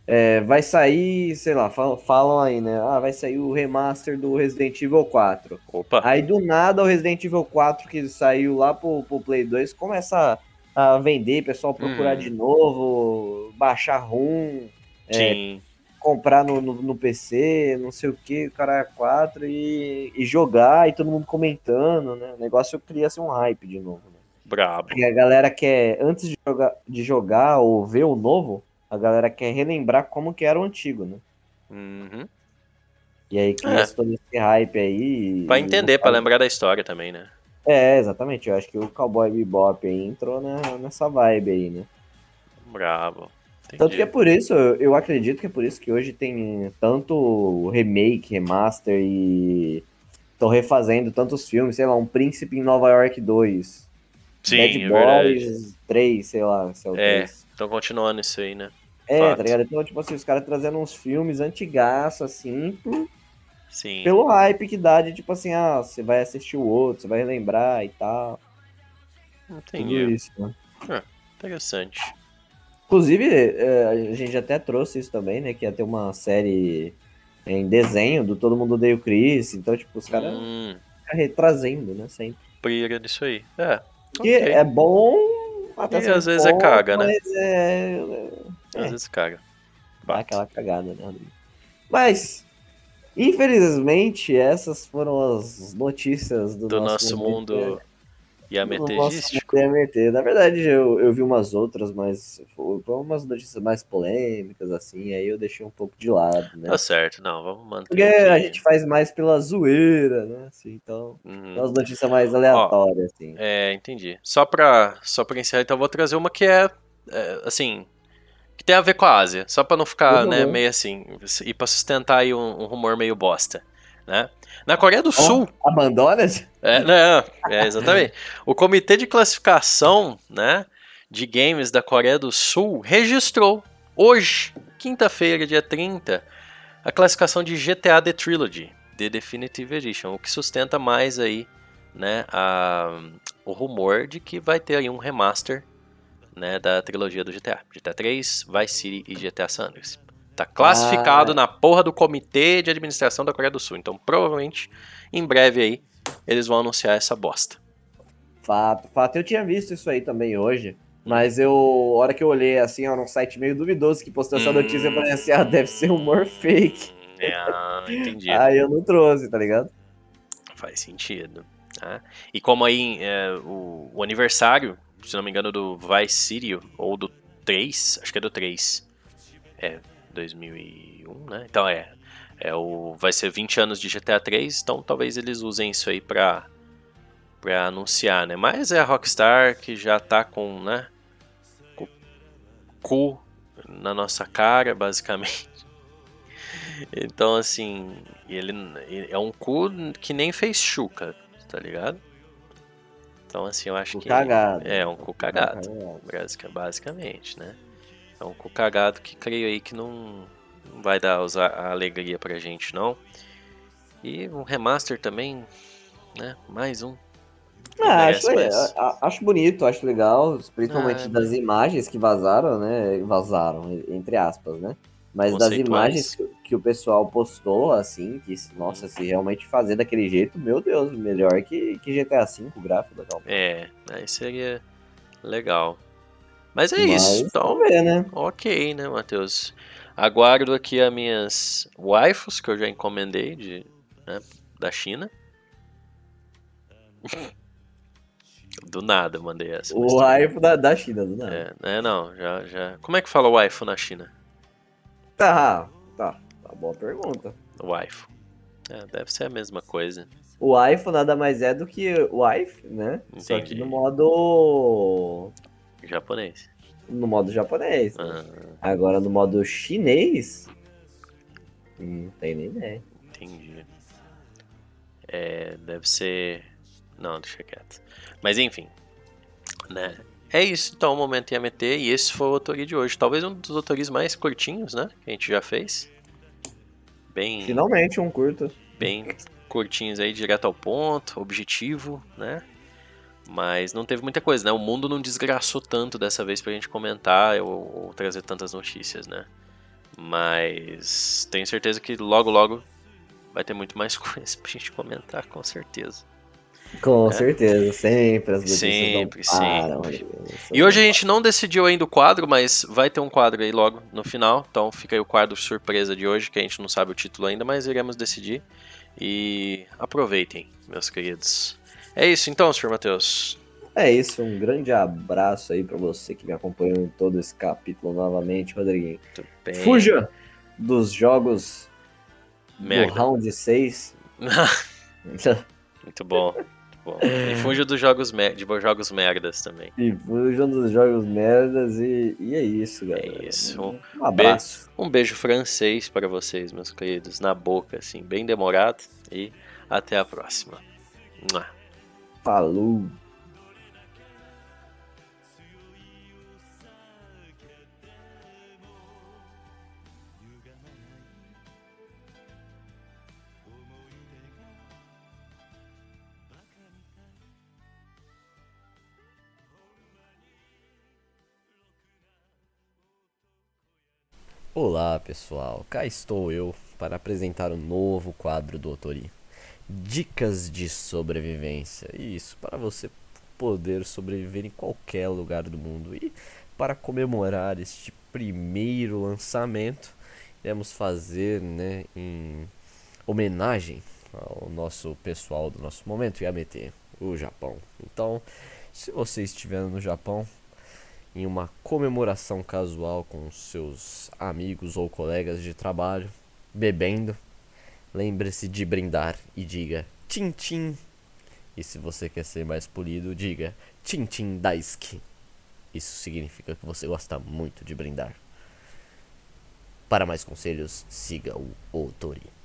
S3: é, vai sair, sei lá, falam, falam aí, né? Ah, vai sair o remaster do Resident Evil 4.
S4: Opa,
S3: Aí do nada o Resident Evil 4 que saiu lá pro, pro Play 2 começa a, vender, pessoal procurar
S4: Hum.
S3: de novo, baixar ROM, é, comprar no, no, no PC, não sei o que, o cara 4 e, e jogar e todo mundo comentando, né? O negócio cria assim, um hype de novo, né?
S4: Brabo.
S3: Porque a galera quer, antes de jogar, de jogar ou ver o novo, a galera quer relembrar como que era o antigo, né?
S4: Uhum.
S3: E aí cria todo esse hype aí.
S4: Pra
S3: e-
S4: entender, pra lembrar da história também, né?
S3: É, exatamente. Eu acho que o Cowboy Bebop aí entrou na- nessa vibe aí, né?
S4: Bravo.
S3: Tanto que é
S4: Entendi.
S3: por isso, eu, acredito que é por isso que hoje tem tanto remake, remaster e estão refazendo tantos filmes, sei lá, um Príncipe em Nova York 2,
S4: Sim,
S3: Bad
S4: é verdade.
S3: Boys 3, sei lá, se é o
S4: É.
S3: 3.
S4: Então continuando isso aí, né?
S3: É,
S4: fato.
S3: tá ligado? Então, tipo assim, os caras trazendo uns filmes antigaços, assim,
S4: Sim.
S3: pelo hype que dá de, tipo assim, ah, você vai assistir o outro, você vai relembrar e tal. Tudo
S4: Entendi.
S3: isso, né?
S4: Interessante.
S3: Inclusive, é, a gente até trouxe isso também, né? Que ia ter uma série em desenho do Todo Mundo Odeia o Chris. Então, tipo, os caras
S4: Hum,
S3: ficam retrazendo, né? Sempre.
S4: briga disso aí. É.
S3: Que
S4: ok.
S3: é bom. Até
S4: E às vezes é
S3: ponto,
S4: caga, né?
S3: Mas é.
S4: Às
S3: é.
S4: vezes caga.
S3: Dá
S4: Bate.
S3: aquela cagada, né? Mas, infelizmente, essas foram as notícias do,
S4: Do nosso mundo
S3: nosso
S4: iametegístico.
S3: mundo IMT. Na verdade, eu, eu vi umas outras, mas foram umas notícias mais polêmicas, assim, aí eu deixei um pouco de lado, né?
S4: Tá certo, não, vamos manter.
S3: Porque a gente faz mais pela zoeira, né? Assim, então,
S4: Uhum.
S3: umas notícias mais aleatórias, assim.
S4: É, entendi. Só pra, só pra encerrar, então eu vou trazer uma que é, é, assim, que tem a ver com a Ásia, só pra não ficar,
S3: Por
S4: né, meio assim, e pra sustentar aí um, um rumor meio bosta, né? Na Coreia do Sul,
S3: Abandona?
S4: é, não, é, exatamente, o Comitê de Classificação, né, de Games da Coreia do Sul registrou hoje, quinta-feira, dia 30, a classificação de GTA The Trilogy, The Definitive Edition, o que sustenta mais aí, né, a, o rumor de que vai ter aí um remaster, né, da trilogia do GTA. GTA 3, Vice City e GTA San Andreas. Tá classificado
S3: Ah.
S4: na porra do Comitê de Administração da Coreia do Sul. Então, provavelmente, em breve aí, eles vão anunciar essa bosta.
S3: Fato, fato. Eu tinha visto isso aí também hoje. Mas eu, a hora que eu olhei assim, era um site meio duvidoso que postou essa
S4: Hum.
S3: notícia, eu falei assim, ah, deve ser humor fake. *laughs*
S4: É, ah, entendi.
S3: Aí eu não trouxe, tá ligado?
S4: Faz sentido. tá? E como aí é, o, o aniversário, se não me engano, do Vice City, ou do 3, acho que é do 3. É, 2001, né? Então é. é o, vai ser 20 anos de GTA 3, então talvez eles usem isso aí pra, pra anunciar, né? Mas é a Rockstar que já tá com, né? Com cu na nossa cara, basicamente. Então, assim, ele é um cu que nem fez chuca, tá ligado? Então, assim, eu acho
S3: Cu
S4: que.
S3: cagado.
S4: É, um cu cagado, basica- basicamente, né? É um cu cagado que creio aí que não, não vai dar a alegria pra gente, não. E um remaster também, né? Mais um.
S3: Ah, acho,
S4: mais.
S3: a- a- acho bonito, acho legal, principalmente
S4: Ah,
S3: das imagens que vazaram, né? Vazaram, entre aspas, né? Mas das imagens que, que o pessoal postou, assim, que, nossa, se realmente fazer daquele jeito, meu Deus, melhor que, que GTA V, o gráfico legal.
S4: É, aí seria legal. Mas é
S3: Mas,
S4: isso. Então,
S3: ver, né?
S4: Ok, né, Matheus? Aguardo aqui as minhas waifus que eu já encomendei de, né, da China. Do nada mandei essa.
S3: O waifu da, da China, do nada.
S4: É, é, não, já, já. Como é que fala waifu na China?
S3: Tá, tá, tá, boa pergunta.
S4: Waifu. É, deve ser a mesma coisa.
S3: O waifu nada mais é do que wife, né? Só que
S4: Entendi.
S3: no modo.
S4: Japonês.
S3: No modo japonês.
S4: Ah,
S3: Agora no modo chinês. hum, Não tem nem ideia.
S4: entendi. É, deve ser. Não, deixa quieto. Mas enfim. Né? É isso, então, o momento em AMT. E esse foi o Otori de hoje. Talvez um dos Otoris mais curtinhos, né? Que a gente já fez. Bem.
S3: Finalmente um curto.
S4: bem curtinhos aí, direto ao ponto, objetivo, né? Mas não teve muita coisa, né? O mundo não desgraçou tanto dessa vez pra gente comentar ou, ou trazer tantas notícias, né? Mas tenho certeza que logo, logo vai ter muito mais *laughs* coisa pra gente comentar, com certeza.
S3: Com
S4: É.
S3: certeza, sempre as notícias
S4: Sempre,
S3: param.
S4: sempre. E hoje a gente não decidiu ainda o quadro, mas vai ter um quadro aí logo no final. Então fica aí o quadro surpresa de hoje, que a gente não sabe o título ainda, mas iremos decidir. E aproveitem, meus queridos. É isso então, Sr. Matheus.
S3: É isso, um grande abraço aí pra você que me acompanhou em todo esse capítulo novamente, Rodriguinho. Fuja dos jogos
S4: Merda.
S3: do round 6. *laughs* *laughs*
S4: Muito bom. Bom. E fuja dos jogos, mer de jogos merdas também.
S3: e fujam dos jogos merdas e, e é isso, galera.
S4: É isso.
S3: Um, um abraço.
S4: Um beijo francês para vocês, meus queridos, na boca, assim, bem demorado. E até a próxima. Mua.
S3: Falou. Olá pessoal, cá estou eu para apresentar o novo quadro do Otori. Dicas de sobrevivência. Isso, para você poder sobreviver em qualquer lugar do mundo. E para comemorar este primeiro lançamento, iremos fazer né, em homenagem ao nosso pessoal do nosso momento IAMT, o Japão. Então, se você estiver no Japão, em uma comemoração casual com seus amigos ou colegas de trabalho, bebendo, lembre-se de brindar e diga tchim tchim. E se você quer ser mais polido, diga tchim tchim. Isso significa que você gosta muito de brindar. Para mais conselhos, siga o Otori.